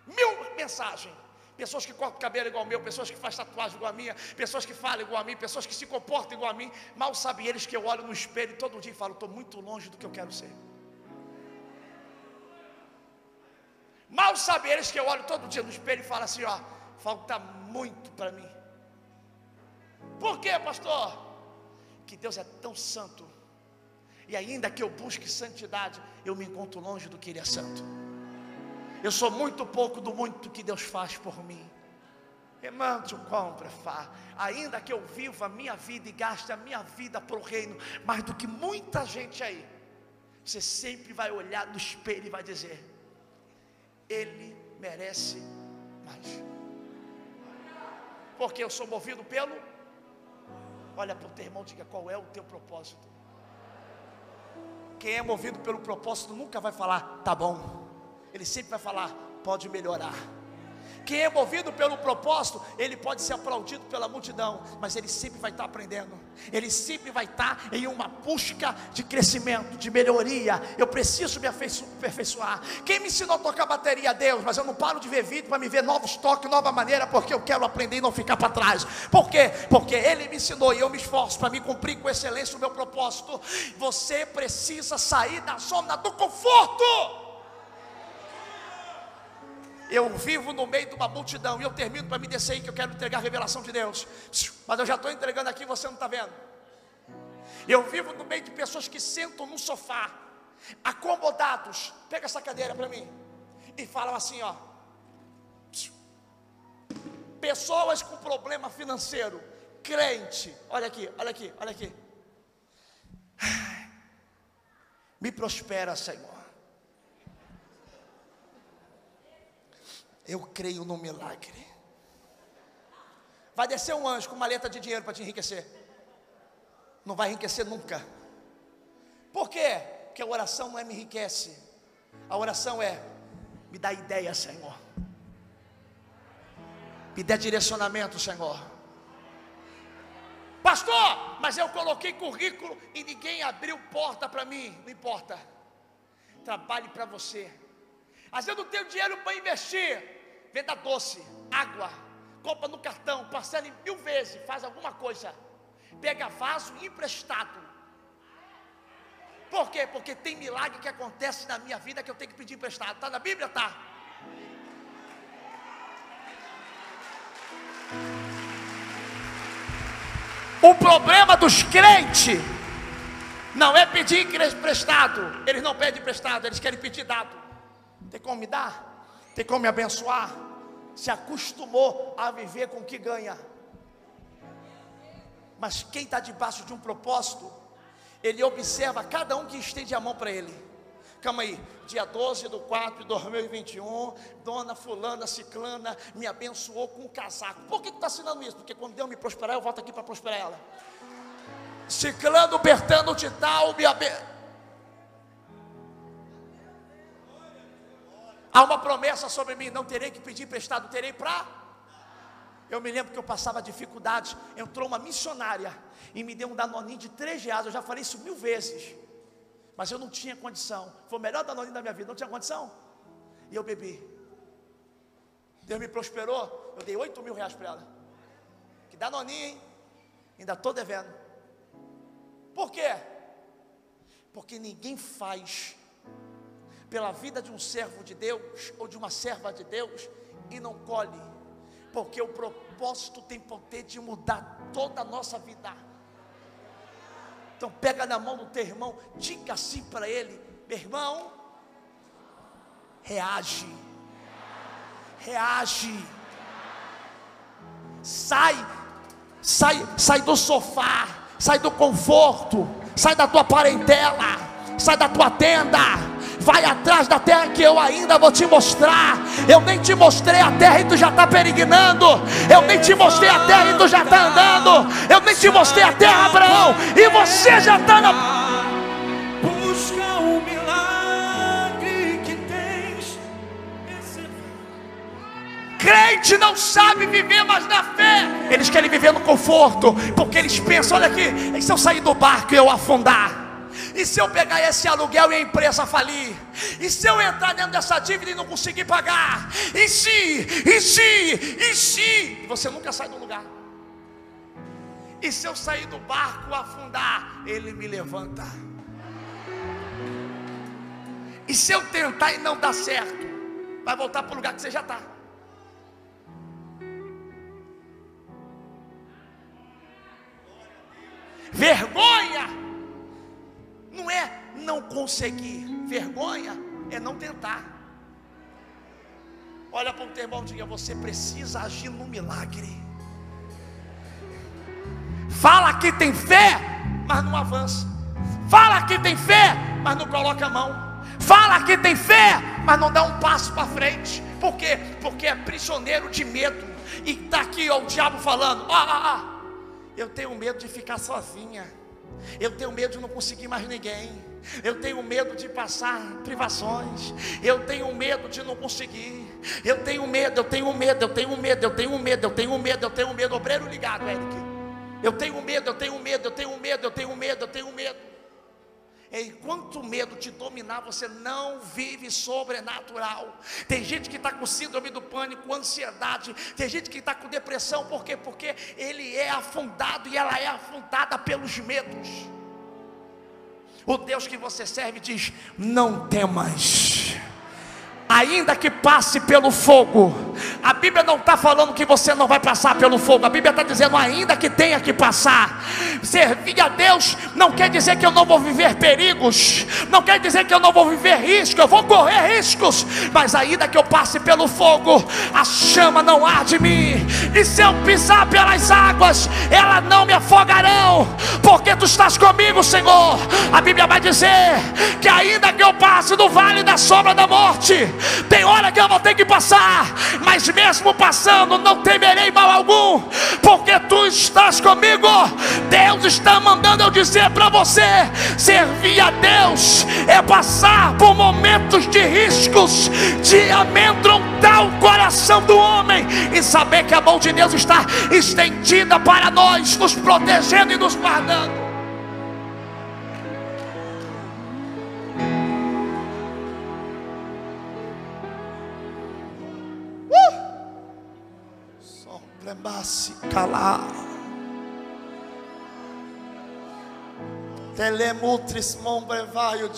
Mil mensagens. Pessoas que cortam cabelo igual ao meu, pessoas que fazem tatuagem igual a minha, pessoas que falam igual a mim, pessoas que se comportam igual a mim. Mal sabem eles que eu olho no espelho todo dia e falo: Estou muito longe do que eu quero ser. Mal sabem eles que eu olho todo dia no espelho e falo assim: ó, falta muito para mim. Por quê, pastor? Que Deus é tão santo. E ainda que eu busque santidade, eu me encontro longe do que Ele é santo. Eu sou muito pouco do muito que Deus faz por mim. Remante o compra, fá. Ainda que eu viva a minha vida e gaste a minha vida para o reino, mais do que muita gente aí, você sempre vai olhar no espelho e vai dizer: ele merece mais. Porque eu sou movido pelo. Olha para o teu irmão, diga qual é o teu propósito. Quem é movido pelo propósito nunca vai falar, tá bom. Ele sempre vai falar, pode melhorar. Quem é movido pelo propósito, ele pode ser aplaudido pela multidão, mas ele sempre vai estar aprendendo. Ele sempre vai estar em uma busca de crescimento, de melhoria. Eu preciso me aperfeiçoar. Quem me ensinou a tocar bateria? Deus, mas eu não paro de ver vídeo para me ver novos toques, nova maneira, porque eu quero aprender e não ficar para trás. Por quê? Porque ele me ensinou e eu me esforço para me cumprir com excelência o meu propósito. Você precisa sair da zona do conforto eu vivo no meio de uma multidão e eu termino para me descer aí que eu quero entregar a revelação de Deus. Mas eu já estou entregando aqui, você não está vendo. Eu vivo no meio de pessoas que sentam no sofá, acomodados. Pega essa cadeira para mim e falam assim, ó. Pessoas com problema financeiro, crente. Olha aqui, olha aqui, olha aqui. Me prospera, Senhor. Eu creio no milagre. Vai descer um anjo com uma letra de dinheiro para te enriquecer. não vai enriquecer nunca. Por quê? Porque a oração não é me enriquece. A oração é me dá ideia, Senhor. Me dê direcionamento, Senhor. Pastor, mas eu coloquei currículo e ninguém abriu porta para mim. Não importa. Trabalhe para você. Às vezes não tenho dinheiro para investir. Venda doce, água, compra no cartão, parcela em mil vezes, faz alguma coisa. Pega vaso emprestado. Por quê? Porque tem milagre que acontece na minha vida que eu tenho que pedir emprestado. Está na Bíblia? Tá. O problema dos crentes não é pedir emprestado. Eles não pedem emprestado, eles querem pedir dado. Tem como me dar? Tem como me abençoar? Se acostumou a viver com o que ganha. Mas quem está debaixo de um propósito, ele observa cada um que estende a mão para ele. Calma aí, dia 12 do 4 de 2021, dona fulana, ciclana, me abençoou com um casaco. Por que está assinando isso? Porque quando Deus me prosperar, eu volto aqui para prosperar ela. Ciclano, Bertano de tal, me abençoou. Há uma promessa sobre mim, não terei que pedir emprestado, terei para. Eu me lembro que eu passava dificuldades. Entrou uma missionária e me deu um danoninho de três reais. Eu já falei isso mil vezes, mas eu não tinha condição. Foi o melhor danoninho da minha vida, não tinha condição. E eu bebi. Deus me prosperou. Eu dei oito mil reais para ela. Que danoninho, hein? Ainda estou devendo. Por quê? Porque ninguém faz pela vida de um servo de Deus ou de uma serva de Deus e não colhe, porque o propósito tem poder de mudar toda a nossa vida. Então pega na mão do teu irmão, diga assim para ele, meu irmão, reage, reage, sai, sai, sai do sofá, sai do conforto, sai da tua parentela, sai da tua tenda Vai atrás da terra que eu ainda vou te mostrar. Eu nem te mostrei a terra e tu já está peregrinando. Eu nem te mostrei a terra e tu já está andando. Eu nem te mostrei a terra, Abraão, e você já está na. Busca o milagre que tens. Crente não sabe viver mais na fé. Eles querem viver no conforto, porque eles pensam: olha aqui, e se eu sair do barco e eu afundar? E se eu pegar esse aluguel e a empresa falir? E se eu entrar dentro dessa dívida e não conseguir pagar? E se, e se, e se? Você nunca sai do lugar. E se eu sair do barco afundar, ele me levanta. E se eu tentar e não dar certo, vai voltar para o lugar que você já está. Vergonha não é não conseguir, vergonha é não tentar. Olha para o teu irmão e diga: você precisa agir no milagre. Fala que tem fé, mas não avança. Fala que tem fé, mas não coloca a mão. Fala que tem fé, mas não dá um passo para frente. Por quê? Porque é prisioneiro de medo. E está aqui ó, o diabo falando: ah, ah, ah, eu tenho medo de ficar sozinha. Eu tenho medo de não conseguir mais ninguém. Eu tenho medo de passar privações. Eu tenho medo de não conseguir. Eu tenho medo, eu tenho medo, eu tenho medo, eu tenho medo, eu tenho medo, eu tenho medo. Obreiro ligado, Eric. Eu tenho medo, eu tenho medo, eu tenho medo, eu tenho medo, eu tenho medo. Enquanto o medo te dominar, você não vive sobrenatural. Tem gente que está com síndrome do pânico, ansiedade. Tem gente que está com depressão, por quê? Porque ele é afundado e ela é afundada pelos medos. O Deus que você serve diz: Não temas ainda que passe pelo fogo. A Bíblia não está falando que você não vai passar pelo fogo, a Bíblia está dizendo, ainda que tenha que passar. Servir a Deus não quer dizer que eu não vou viver perigos, não quer dizer que eu não vou viver risco, eu vou correr riscos, mas ainda que eu passe pelo fogo, a chama não arde em mim, e se eu pisar pelas águas, elas não me afogarão, porque tu estás comigo, Senhor. A Bíblia vai dizer que ainda que eu passe no vale da sombra da morte, tem hora que eu vou ter que passar, mas mesmo passando, não temerei mal algum, porque tu estás comigo. Deus está mandando eu dizer para você: servir a Deus é passar por momentos de riscos, de amedrontar o coração do homem e saber que a mão de Deus está estendida para nós, nos protegendo e nos guardando. Sombremassi calar. Telemutris mombrevaio.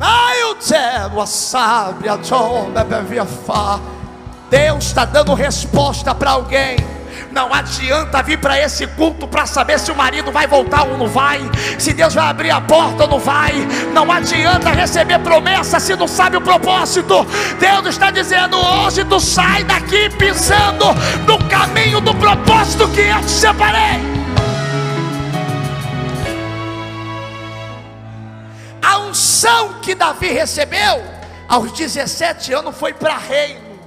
Ai, o céu, a sábia, bebevia fá. Deus está dando resposta para alguém. Não adianta vir para esse culto para saber se o marido vai voltar ou não vai, se Deus vai abrir a porta ou não vai. Não adianta receber promessa se não sabe o propósito. Deus está dizendo: hoje tu sai daqui pisando no caminho do propósito que eu te separei. Unção que Davi recebeu aos 17 anos foi para reino.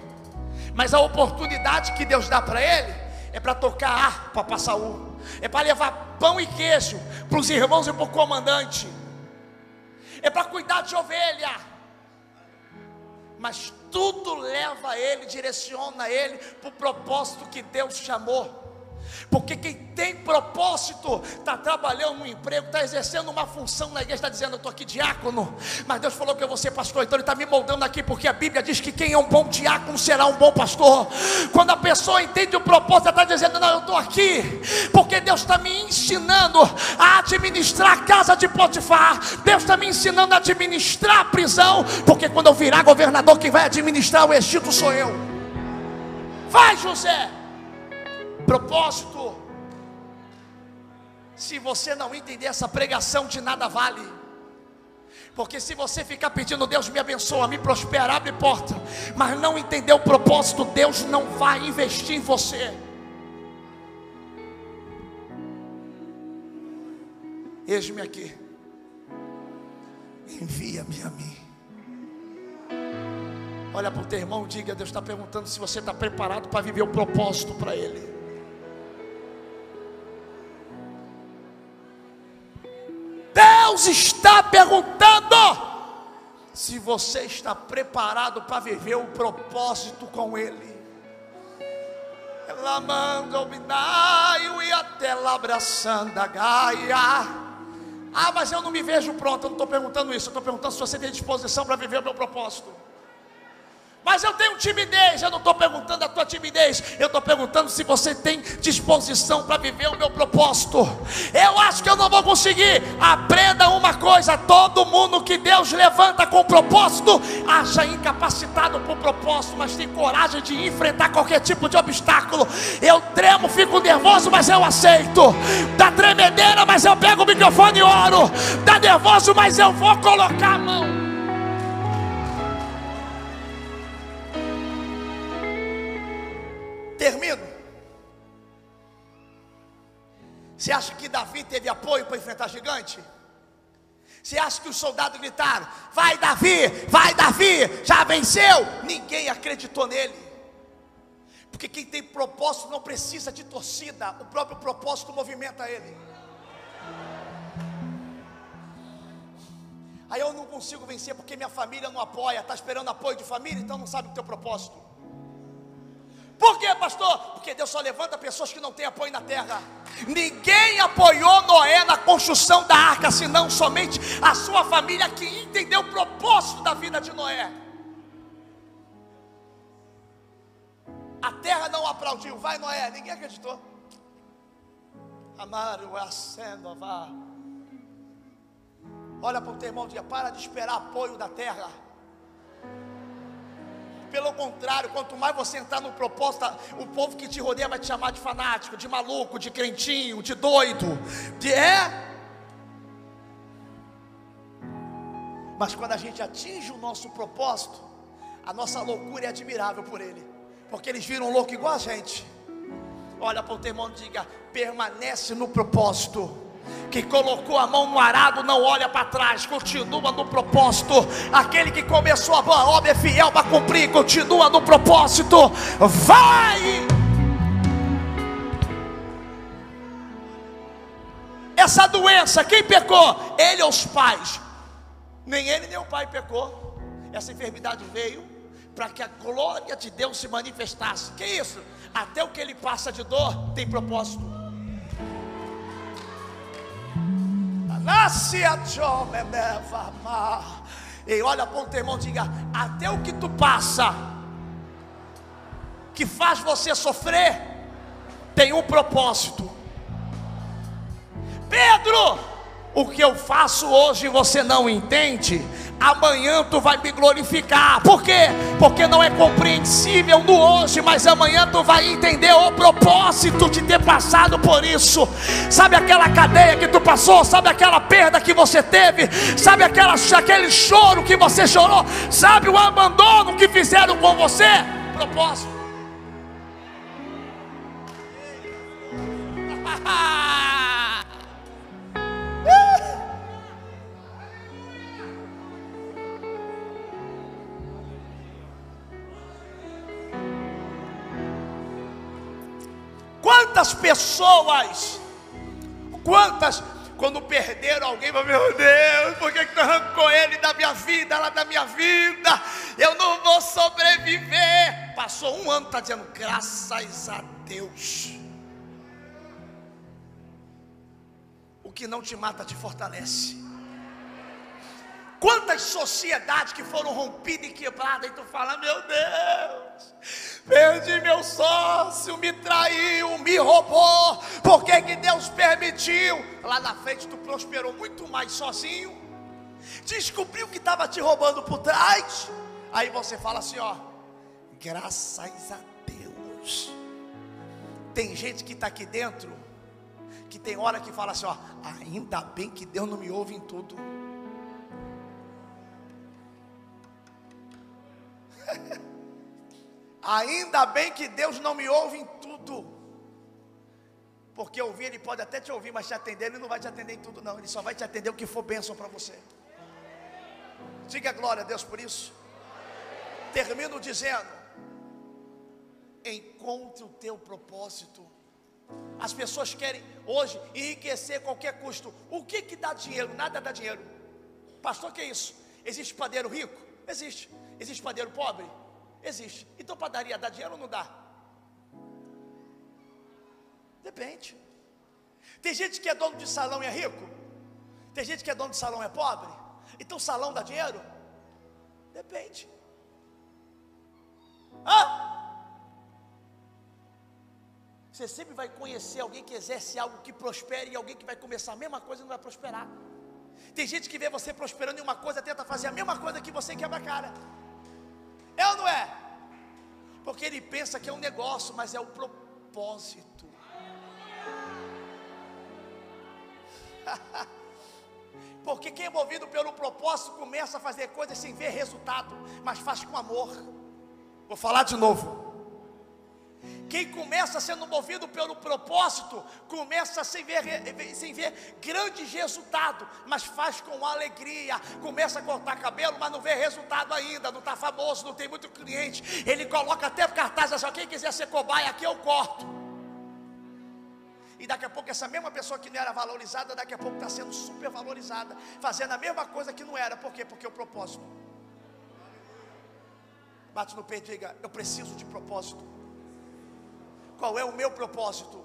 Mas a oportunidade que Deus dá para ele é para tocar harpa para Saul, é para levar pão e queijo para os irmãos e para o comandante, é para cuidar de ovelha. Mas tudo leva ele, direciona ele para o propósito que Deus chamou. Porque quem tem propósito, está trabalhando no emprego, está exercendo uma função na igreja, está dizendo, eu estou aqui diácono, mas Deus falou que eu vou ser pastor, então Ele está me moldando aqui, porque a Bíblia diz que quem é um bom diácono será um bom pastor. Quando a pessoa entende o propósito, ela está dizendo, não, eu estou aqui, porque Deus está me ensinando a administrar a casa de Potifar, Deus está me ensinando a administrar a prisão, porque quando eu virar governador, quem vai administrar o Egito sou eu. Vai, José propósito. Se você não entender essa pregação, de nada vale. Porque se você ficar pedindo, Deus me abençoa, me prospera, abre porta, mas não entender o propósito, Deus não vai investir em você. Eis-me aqui, envia-me a mim. Olha para o teu irmão, diga: Deus está perguntando se você está preparado para viver o propósito para Ele. Deus está perguntando se você está preparado para viver o propósito com Ele. e até labraçando a gaia. Ah, mas eu não me vejo pronto. Eu não estou perguntando isso. Eu estou perguntando se você tem disposição para viver o meu propósito. Mas eu tenho timidez, eu não estou perguntando a tua timidez, eu estou perguntando se você tem disposição para viver o meu propósito. Eu acho que eu não vou conseguir. Aprenda uma coisa: todo mundo que Deus levanta com propósito, acha incapacitado por propósito, mas tem coragem de enfrentar qualquer tipo de obstáculo. Eu tremo, fico nervoso, mas eu aceito. Dá tremedeira, mas eu pego o microfone e oro. Dá nervoso, mas eu vou colocar a mão. Apoio para enfrentar gigante? Você acha que os soldados gritaram: Vai Davi, vai Davi, já venceu? Ninguém acreditou nele. Porque quem tem propósito não precisa de torcida, o próprio propósito movimenta ele. Aí eu não consigo vencer porque minha família não apoia, está esperando apoio de família, então não sabe o teu propósito. Por quê, pastor? Porque Deus só levanta pessoas que não têm apoio na terra. Ninguém apoiou Noé na construção da arca, senão somente a sua família que entendeu o propósito da vida de Noé. A terra não aplaudiu, vai Noé, ninguém acreditou. Amaro, acendo, vá. Olha para o teu irmão e para de esperar apoio da terra. Pelo contrário, quanto mais você entrar no propósito, o povo que te rodeia vai te chamar de fanático, de maluco, de crentinho, de doido, de é. Mas quando a gente atinge o nosso propósito, a nossa loucura é admirável por ele, porque eles viram louco igual a gente. Olha para o teu irmão e diga: permanece no propósito que colocou a mão no arado não olha para trás, continua no propósito. Aquele que começou a boa obra é fiel para cumprir, continua no propósito. Vai! Essa doença, quem pecou? Ele ou os pais? Nem ele nem o pai pecou. Essa enfermidade veio para que a glória de Deus se manifestasse. Que isso? Até o que ele passa de dor tem propósito. E olha para o teu irmão diga: até o que tu passa, que faz você sofrer, tem um propósito. Pedro, o que eu faço hoje você não entende, amanhã tu vai me glorificar. Por quê? Porque não é compreensível no hoje, mas amanhã tu vai entender o propósito de ter passado por isso. Sabe aquela cadeia que tu passou? Sabe aquela perda que você teve? Sabe aquela, aquele choro que você chorou? Sabe o abandono que fizeram com você? Propósito. *laughs* Quantas pessoas, quantas, quando perderam alguém, meu Deus, por que, que tu arrancou ele da minha vida, lá da minha vida? Eu não vou sobreviver. Passou um ano, está dizendo, graças a Deus. O que não te mata te fortalece. Quantas sociedades que foram rompidas e quebradas, e tu fala, meu Deus, perdi meu sócio, me traiu, me roubou, por que, que Deus permitiu? Lá na frente tu prosperou muito mais sozinho, descobriu que estava te roubando por trás, aí você fala assim, ó, graças a Deus. Tem gente que está aqui dentro, que tem hora que fala assim, ó, ainda bem que Deus não me ouve em tudo. Ainda bem que Deus não me ouve em tudo. Porque ouvir, Ele pode até te ouvir, mas te atender, Ele não vai te atender em tudo, não. Ele só vai te atender o que for bênção para você. Diga glória a Deus por isso. Termino dizendo: encontre o teu propósito. As pessoas querem hoje enriquecer a qualquer custo. O que que dá dinheiro? Nada dá dinheiro. Pastor, que é isso? Existe padeiro rico? Existe. Existe padeiro pobre? Existe. Então padaria dá dinheiro ou não dá? Depende. Tem gente que é dono de salão e é rico. Tem gente que é dono de salão e é pobre. Então salão dá dinheiro? Depende. Hã? Você sempre vai conhecer alguém que exerce algo que prospere e alguém que vai começar a mesma coisa e não vai prosperar. Tem gente que vê você prosperando em uma coisa, tenta fazer a mesma coisa que você quebra a cara. É ou não é? Porque ele pensa que é um negócio, mas é o propósito. *laughs* Porque quem é movido pelo propósito começa a fazer coisas sem ver resultado, mas faz com amor. Vou falar de novo. Quem começa sendo movido pelo propósito, começa sem ver, sem ver grande resultado, mas faz com alegria. Começa a cortar cabelo, mas não vê resultado ainda, não está famoso, não tem muito cliente. Ele coloca até cartaz assim: quem quiser ser cobaia aqui eu corto. E daqui a pouco essa mesma pessoa que não era valorizada, daqui a pouco está sendo super valorizada, fazendo a mesma coisa que não era. Por quê? Porque o propósito. Bate no peito e diga: Eu preciso de propósito. Qual é o meu propósito?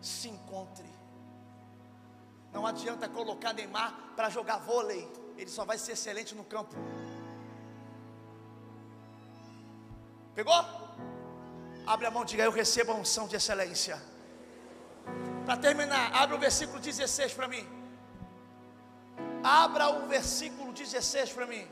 Se encontre. Não adianta colocar Neymar para jogar vôlei, ele só vai ser excelente no campo. Pegou? Abre a mão e diga: Eu recebo a unção de excelência. Para terminar, abre o versículo 16 para mim. Abra o versículo 16 para mim.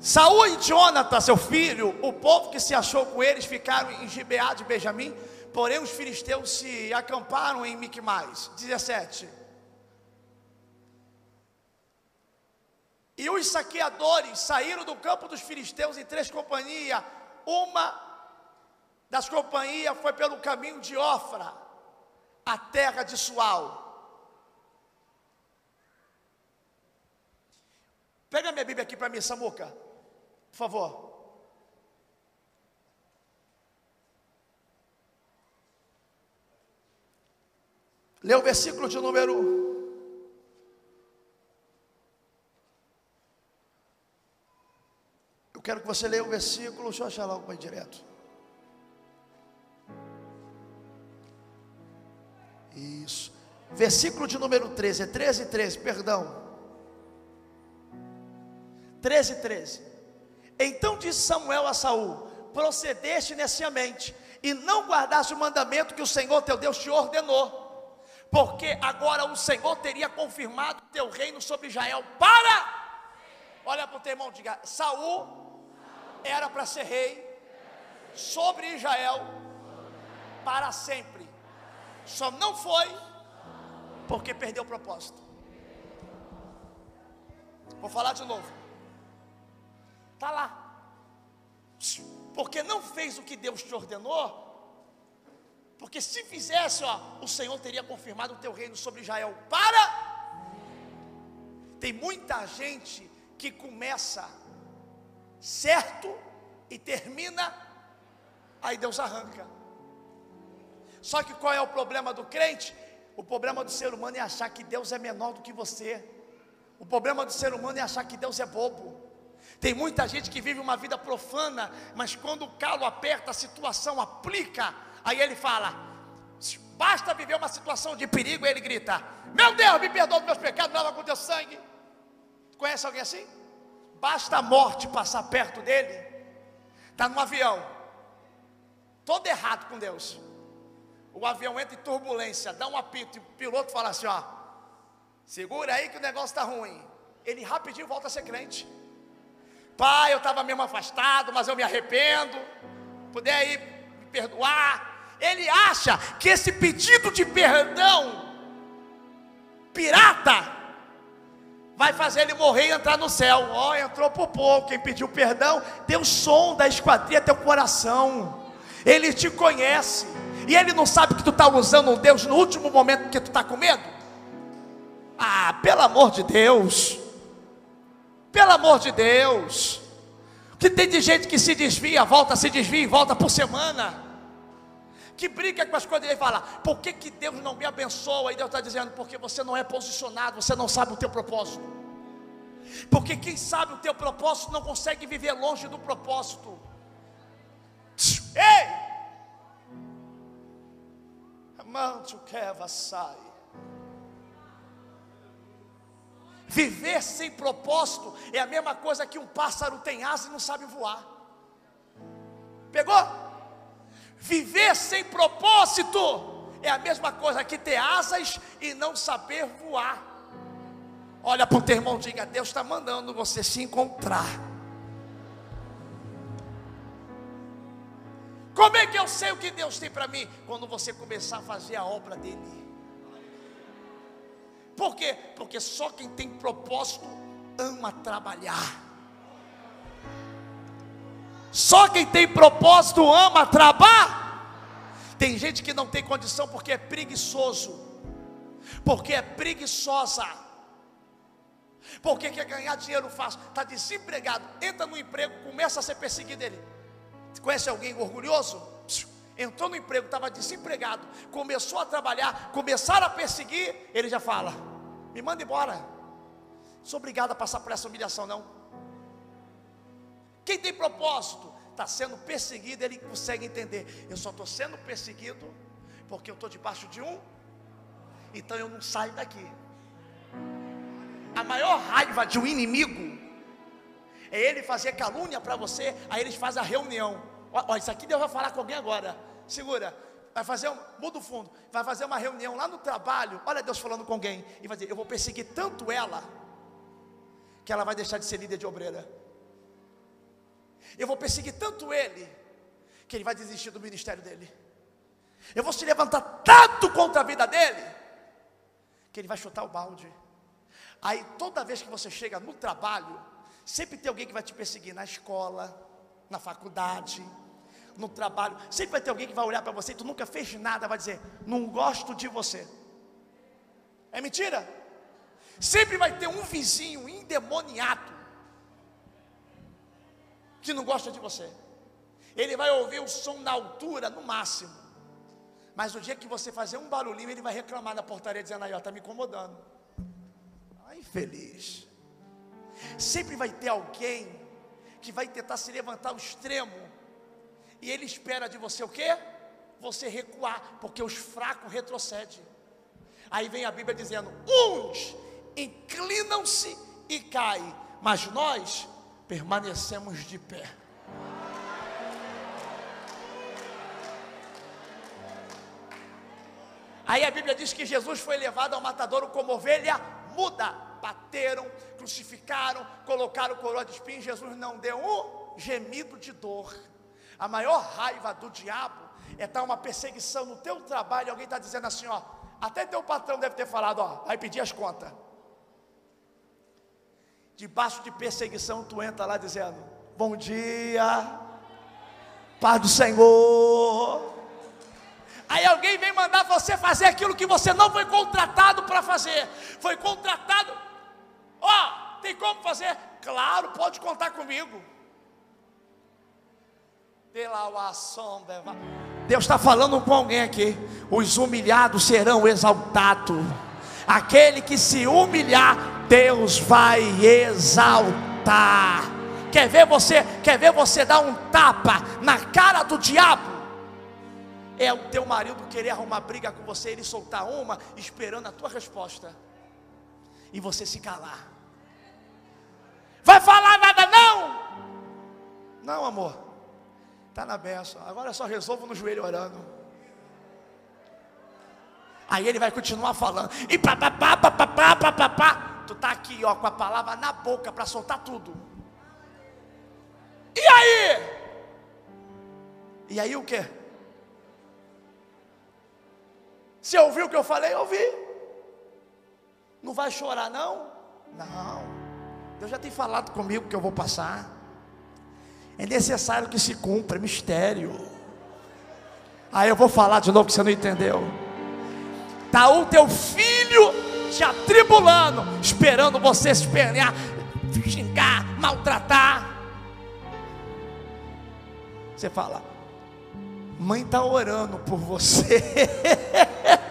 Saúl e Jonathan, seu filho, o povo que se achou com eles ficaram em Gibeá de Benjamim, porém os filisteus se acamparam em Micmais. 17. E os saqueadores saíram do campo dos filisteus em três companhias, uma das companhias foi pelo caminho de Ofra, a terra de Sual. Pega minha Bíblia aqui para mim, Samuca, por favor. Lê o versículo de número. Eu quero que você leia o versículo, deixa eu achar logo ir direto. Isso. Versículo de número 13, é 13 e 13, perdão. 13, 13. Então disse Samuel a Saul: Procedeste neciamente, e não guardaste o mandamento que o Senhor teu Deus te ordenou porque agora o Senhor teria confirmado teu reino sobre Israel para. Olha para o teu irmão, diga: Saul era para ser rei sobre Israel para sempre. Só não foi porque perdeu o propósito. Vou falar de novo. Está lá. Porque não fez o que Deus te ordenou, porque se fizesse, ó, o Senhor teria confirmado o teu reino sobre Israel. Para! Tem muita gente que começa certo e termina, aí Deus arranca. Só que qual é o problema do crente? O problema do ser humano é achar que Deus é menor do que você. O problema do ser humano é achar que Deus é bobo. Tem muita gente que vive uma vida profana, mas quando o calo aperta, a situação aplica, Aí ele fala: basta viver uma situação de perigo, e ele grita: Meu Deus, me perdoa dos meus pecados, lava com teu sangue. Conhece alguém assim? Basta a morte passar perto dele, está no avião, todo errado com Deus. O avião entra em turbulência, dá um apito, e o piloto fala assim: ó, segura aí que o negócio está ruim. Ele rapidinho volta a ser crente. Pai, eu estava mesmo afastado, mas eu me arrependo. Puder aí me perdoar ele acha que esse pedido de perdão pirata vai fazer ele morrer e entrar no céu. Ó, oh, entrou por pouco. Quem pediu perdão, Deus sonda, esquadria teu coração. Ele te conhece. E ele não sabe que tu está usando um Deus no último momento que tu está com medo? Ah, pelo amor de Deus. Pelo amor de Deus. Que tem de gente que se desvia, volta, se desvia e volta por semana que briga com as coisas, ele fala: por que, que Deus não me abençoa? E Deus está dizendo: porque você não é posicionado, você não sabe o teu propósito. Porque quem sabe o teu propósito não consegue viver longe do propósito. Ei! Manto Keva sai. Viver sem propósito é a mesma coisa que um pássaro tem asa e não sabe voar. Pegou? Viver sem propósito é a mesma coisa que ter asas e não saber voar. Olha para o teu irmão, diga: Deus está mandando você se encontrar. Como é que eu sei o que Deus tem para mim? Quando você começar a fazer a obra dele. Por quê? Porque só quem tem propósito ama trabalhar. Só quem tem propósito ama trabalhar. Tem gente que não tem condição porque é preguiçoso, porque é preguiçosa, porque quer ganhar dinheiro fácil, está desempregado, entra no emprego, começa a ser perseguido ele. Conhece alguém orgulhoso? Entrou no emprego, estava desempregado, começou a trabalhar, começaram a perseguir, ele já fala: me manda embora. Sou obrigado a passar por essa humilhação, não. Quem tem propósito está sendo perseguido, ele consegue entender. Eu só estou sendo perseguido porque eu estou debaixo de um, então eu não saio daqui. A maior raiva de um inimigo é ele fazer calúnia para você, aí eles fazem a reunião. Olha, isso aqui Deus vai falar com alguém agora. Segura, vai fazer um, muda o fundo, vai fazer uma reunião lá no trabalho. Olha Deus falando com alguém e vai dizer: Eu vou perseguir tanto ela que ela vai deixar de ser líder de obreira. Eu vou perseguir tanto ele, que ele vai desistir do ministério dele. Eu vou se levantar tanto contra a vida dele, que ele vai chutar o balde. Aí toda vez que você chega no trabalho, sempre tem alguém que vai te perseguir na escola, na faculdade. No trabalho. Sempre vai ter alguém que vai olhar para você e tu nunca fez nada, vai dizer: Não gosto de você. É mentira? Sempre vai ter um vizinho endemoniado que não gosta de você. Ele vai ouvir o som na altura, no máximo. Mas o dia que você fazer um barulhinho, ele vai reclamar na portaria dizendo aí, ó, tá me incomodando. Ai, feliz. Sempre vai ter alguém que vai tentar se levantar ao extremo. E ele espera de você o quê? Você recuar, porque os fracos retrocedem. Aí vem a Bíblia dizendo: uns inclinam-se e caem, mas nós permanecemos de pé. Aí a Bíblia diz que Jesus foi levado ao matadouro como ovelha muda. Bateram, crucificaram, colocaram coroa de espinhos. Jesus não deu um gemido de dor. A maior raiva do diabo é estar uma perseguição no teu trabalho. Alguém está dizendo assim: ó, até teu patrão deve ter falado, ó, vai pedir as contas. Debaixo de perseguição, tu entra lá dizendo: Bom dia, paz do Senhor. Aí alguém vem mandar você fazer aquilo que você não foi contratado para fazer. Foi contratado. Ó, tem como fazer? Claro, pode contar comigo. Deus está falando com alguém aqui. Os humilhados serão exaltados. Aquele que se humilhar, Deus vai exaltar. Quer ver você? Quer ver você dar um tapa na cara do diabo? É o teu marido querer arrumar briga com você, ele soltar uma, esperando a tua resposta. E você se calar. Vai falar nada não? Não, amor. Está na benção. Agora só resolvo no joelho orando. Aí ele vai continuar falando. E papapá, papapá, papapá. Tu tá aqui, ó, com a palavra na boca para soltar tudo. E aí? E aí o que? Você ouviu o que eu falei? Ouvi. Não vai chorar, não? Não. Deus já tem falado comigo que eu vou passar. É necessário que se cumpra, é mistério. Aí eu vou falar de novo que você não entendeu. Está o teu filho te atribulando, esperando você se espernear, xingar, maltratar. Você fala, mãe está orando por você. *laughs*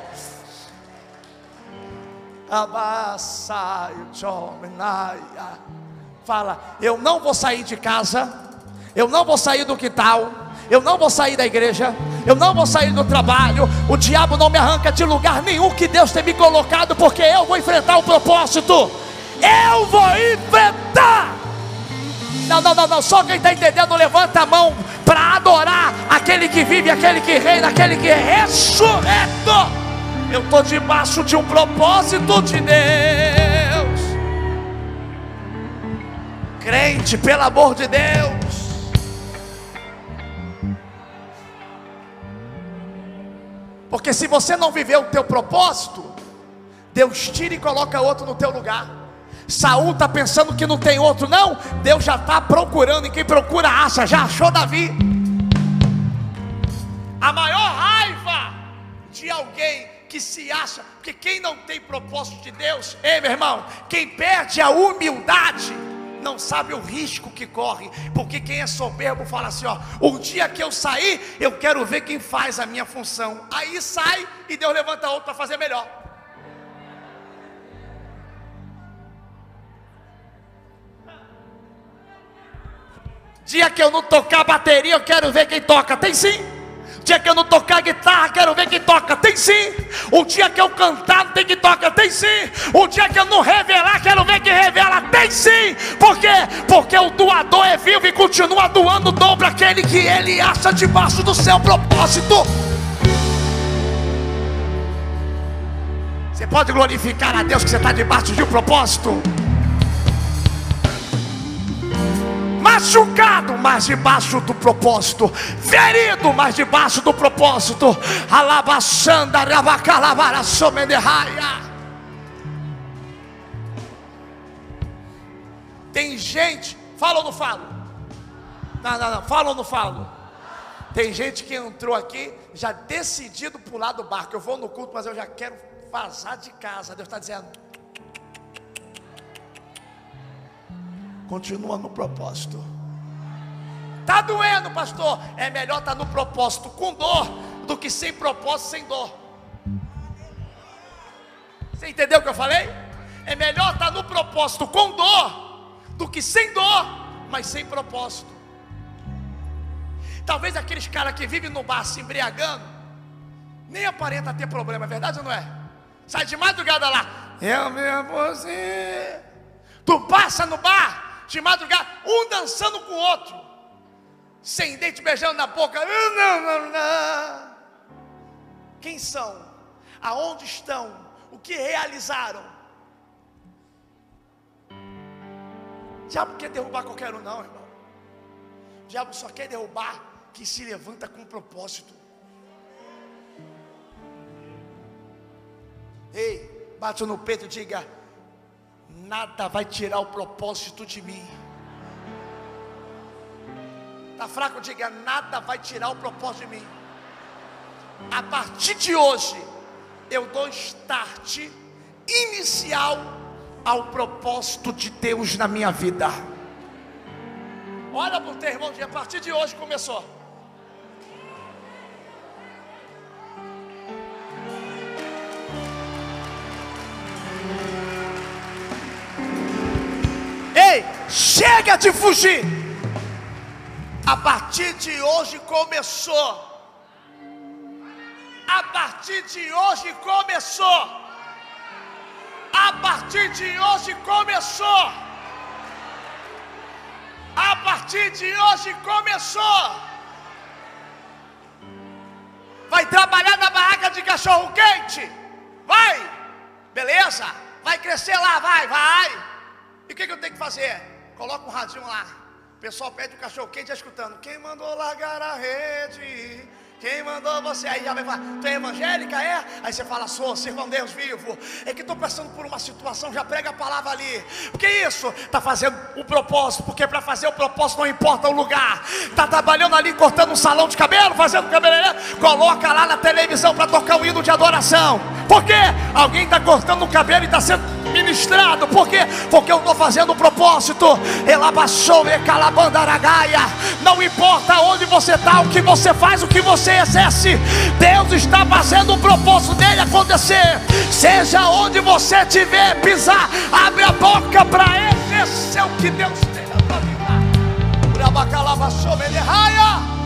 Fala, eu não vou sair de casa, eu não vou sair do quintal, eu não vou sair da igreja, eu não vou sair do trabalho, o diabo não me arranca de lugar nenhum que Deus tem me colocado, porque eu vou enfrentar o propósito, eu vou enfrentar. Não, não, não, não, só quem está entendendo, levanta a mão para adorar aquele que vive, aquele que reina, aquele que é ressurreto. Eu estou debaixo de um propósito de Deus. Crente, pelo amor de Deus. Porque se você não viver o teu propósito, Deus tira e coloca outro no teu lugar. Saul está pensando que não tem outro, não. Deus já está procurando, e quem procura acha, já achou Davi. A maior raiva de alguém que se acha, porque quem não tem propósito de Deus, ei meu irmão, quem perde a humildade, não sabe o risco que corre, porque quem é soberbo fala assim: ó, o dia que eu sair, eu quero ver quem faz a minha função. Aí sai e Deus levanta outro para fazer melhor. Dia que eu não tocar bateria, eu quero ver quem toca. Tem sim dia que eu não tocar guitarra, quero ver quem toca. Tem sim. O dia que eu cantar, tem que toca. Tem sim. O dia que eu não revelar, quero ver quem revela. Tem sim. Por quê? Porque o doador é vivo e continua doando o dom para aquele que ele acha debaixo do seu propósito. Você pode glorificar a Deus que você está debaixo de um propósito. Machucado, mas debaixo do propósito, ferido, mas debaixo do propósito. Alabaçanda, rabacalavara, somenderraia. Tem gente, fala ou não falo? Não, não, não, fala ou não falo? Tem gente que entrou aqui já decidido pular do barco. Eu vou no culto, mas eu já quero vazar de casa. Deus está dizendo. Continua no propósito. Tá doendo, pastor. É melhor estar tá no propósito com dor do que sem propósito sem dor. Você entendeu o que eu falei? É melhor estar tá no propósito com dor do que sem dor, mas sem propósito. Talvez aqueles caras que vivem no bar se embriagando, nem aparenta ter problema, é verdade ou não é? Sai de madrugada lá, eu mesmo você. Tu passa no bar, de madrugada, um dançando com o outro, sem dente beijando na boca. Não. Quem são? Aonde estão? O que realizaram? O diabo quer derrubar qualquer um, não, irmão. O diabo só quer derrubar que se levanta com propósito. Ei, bate no peito e diga: nada vai tirar o propósito de mim. Está fraco, diga: nada vai tirar o propósito de mim. A partir de hoje, eu dou start inicial ao propósito de Deus na minha vida. Olha para o teu irmão, a partir de hoje começou. Chega de fugir. A partir de hoje começou. A partir de hoje começou. A partir de hoje começou. A partir de hoje começou. Vai trabalhar na barraca de cachorro quente? Vai. Beleza? Vai crescer lá, vai, vai. E o que, que eu tenho que fazer? Coloca um radinho lá. O pessoal pede o cachorro quente escutando. Quem mandou largar a rede? Quem mandou você? Aí já vai falar, tu é evangélica? É? Aí você fala, sou, sirvam Deus vivo. É que estou passando por uma situação, já prega a palavra ali. O que é isso? Está fazendo o propósito, porque para fazer o propósito não importa o lugar. Está trabalhando ali, cortando um salão de cabelo, fazendo cabeleireiro. Coloca lá na televisão para tocar o hino de adoração. Por quê? Alguém está cortando o cabelo e está sendo ministrado. Por quê? Porque eu estou fazendo o propósito. Elabaçou e calabandaragaia. Não importa onde você está, o que você faz, o que você exerce. Deus está fazendo o propósito dele acontecer. Seja onde você estiver, pisar, abre a boca para exercer o que Deus tem na tua vida. Raia.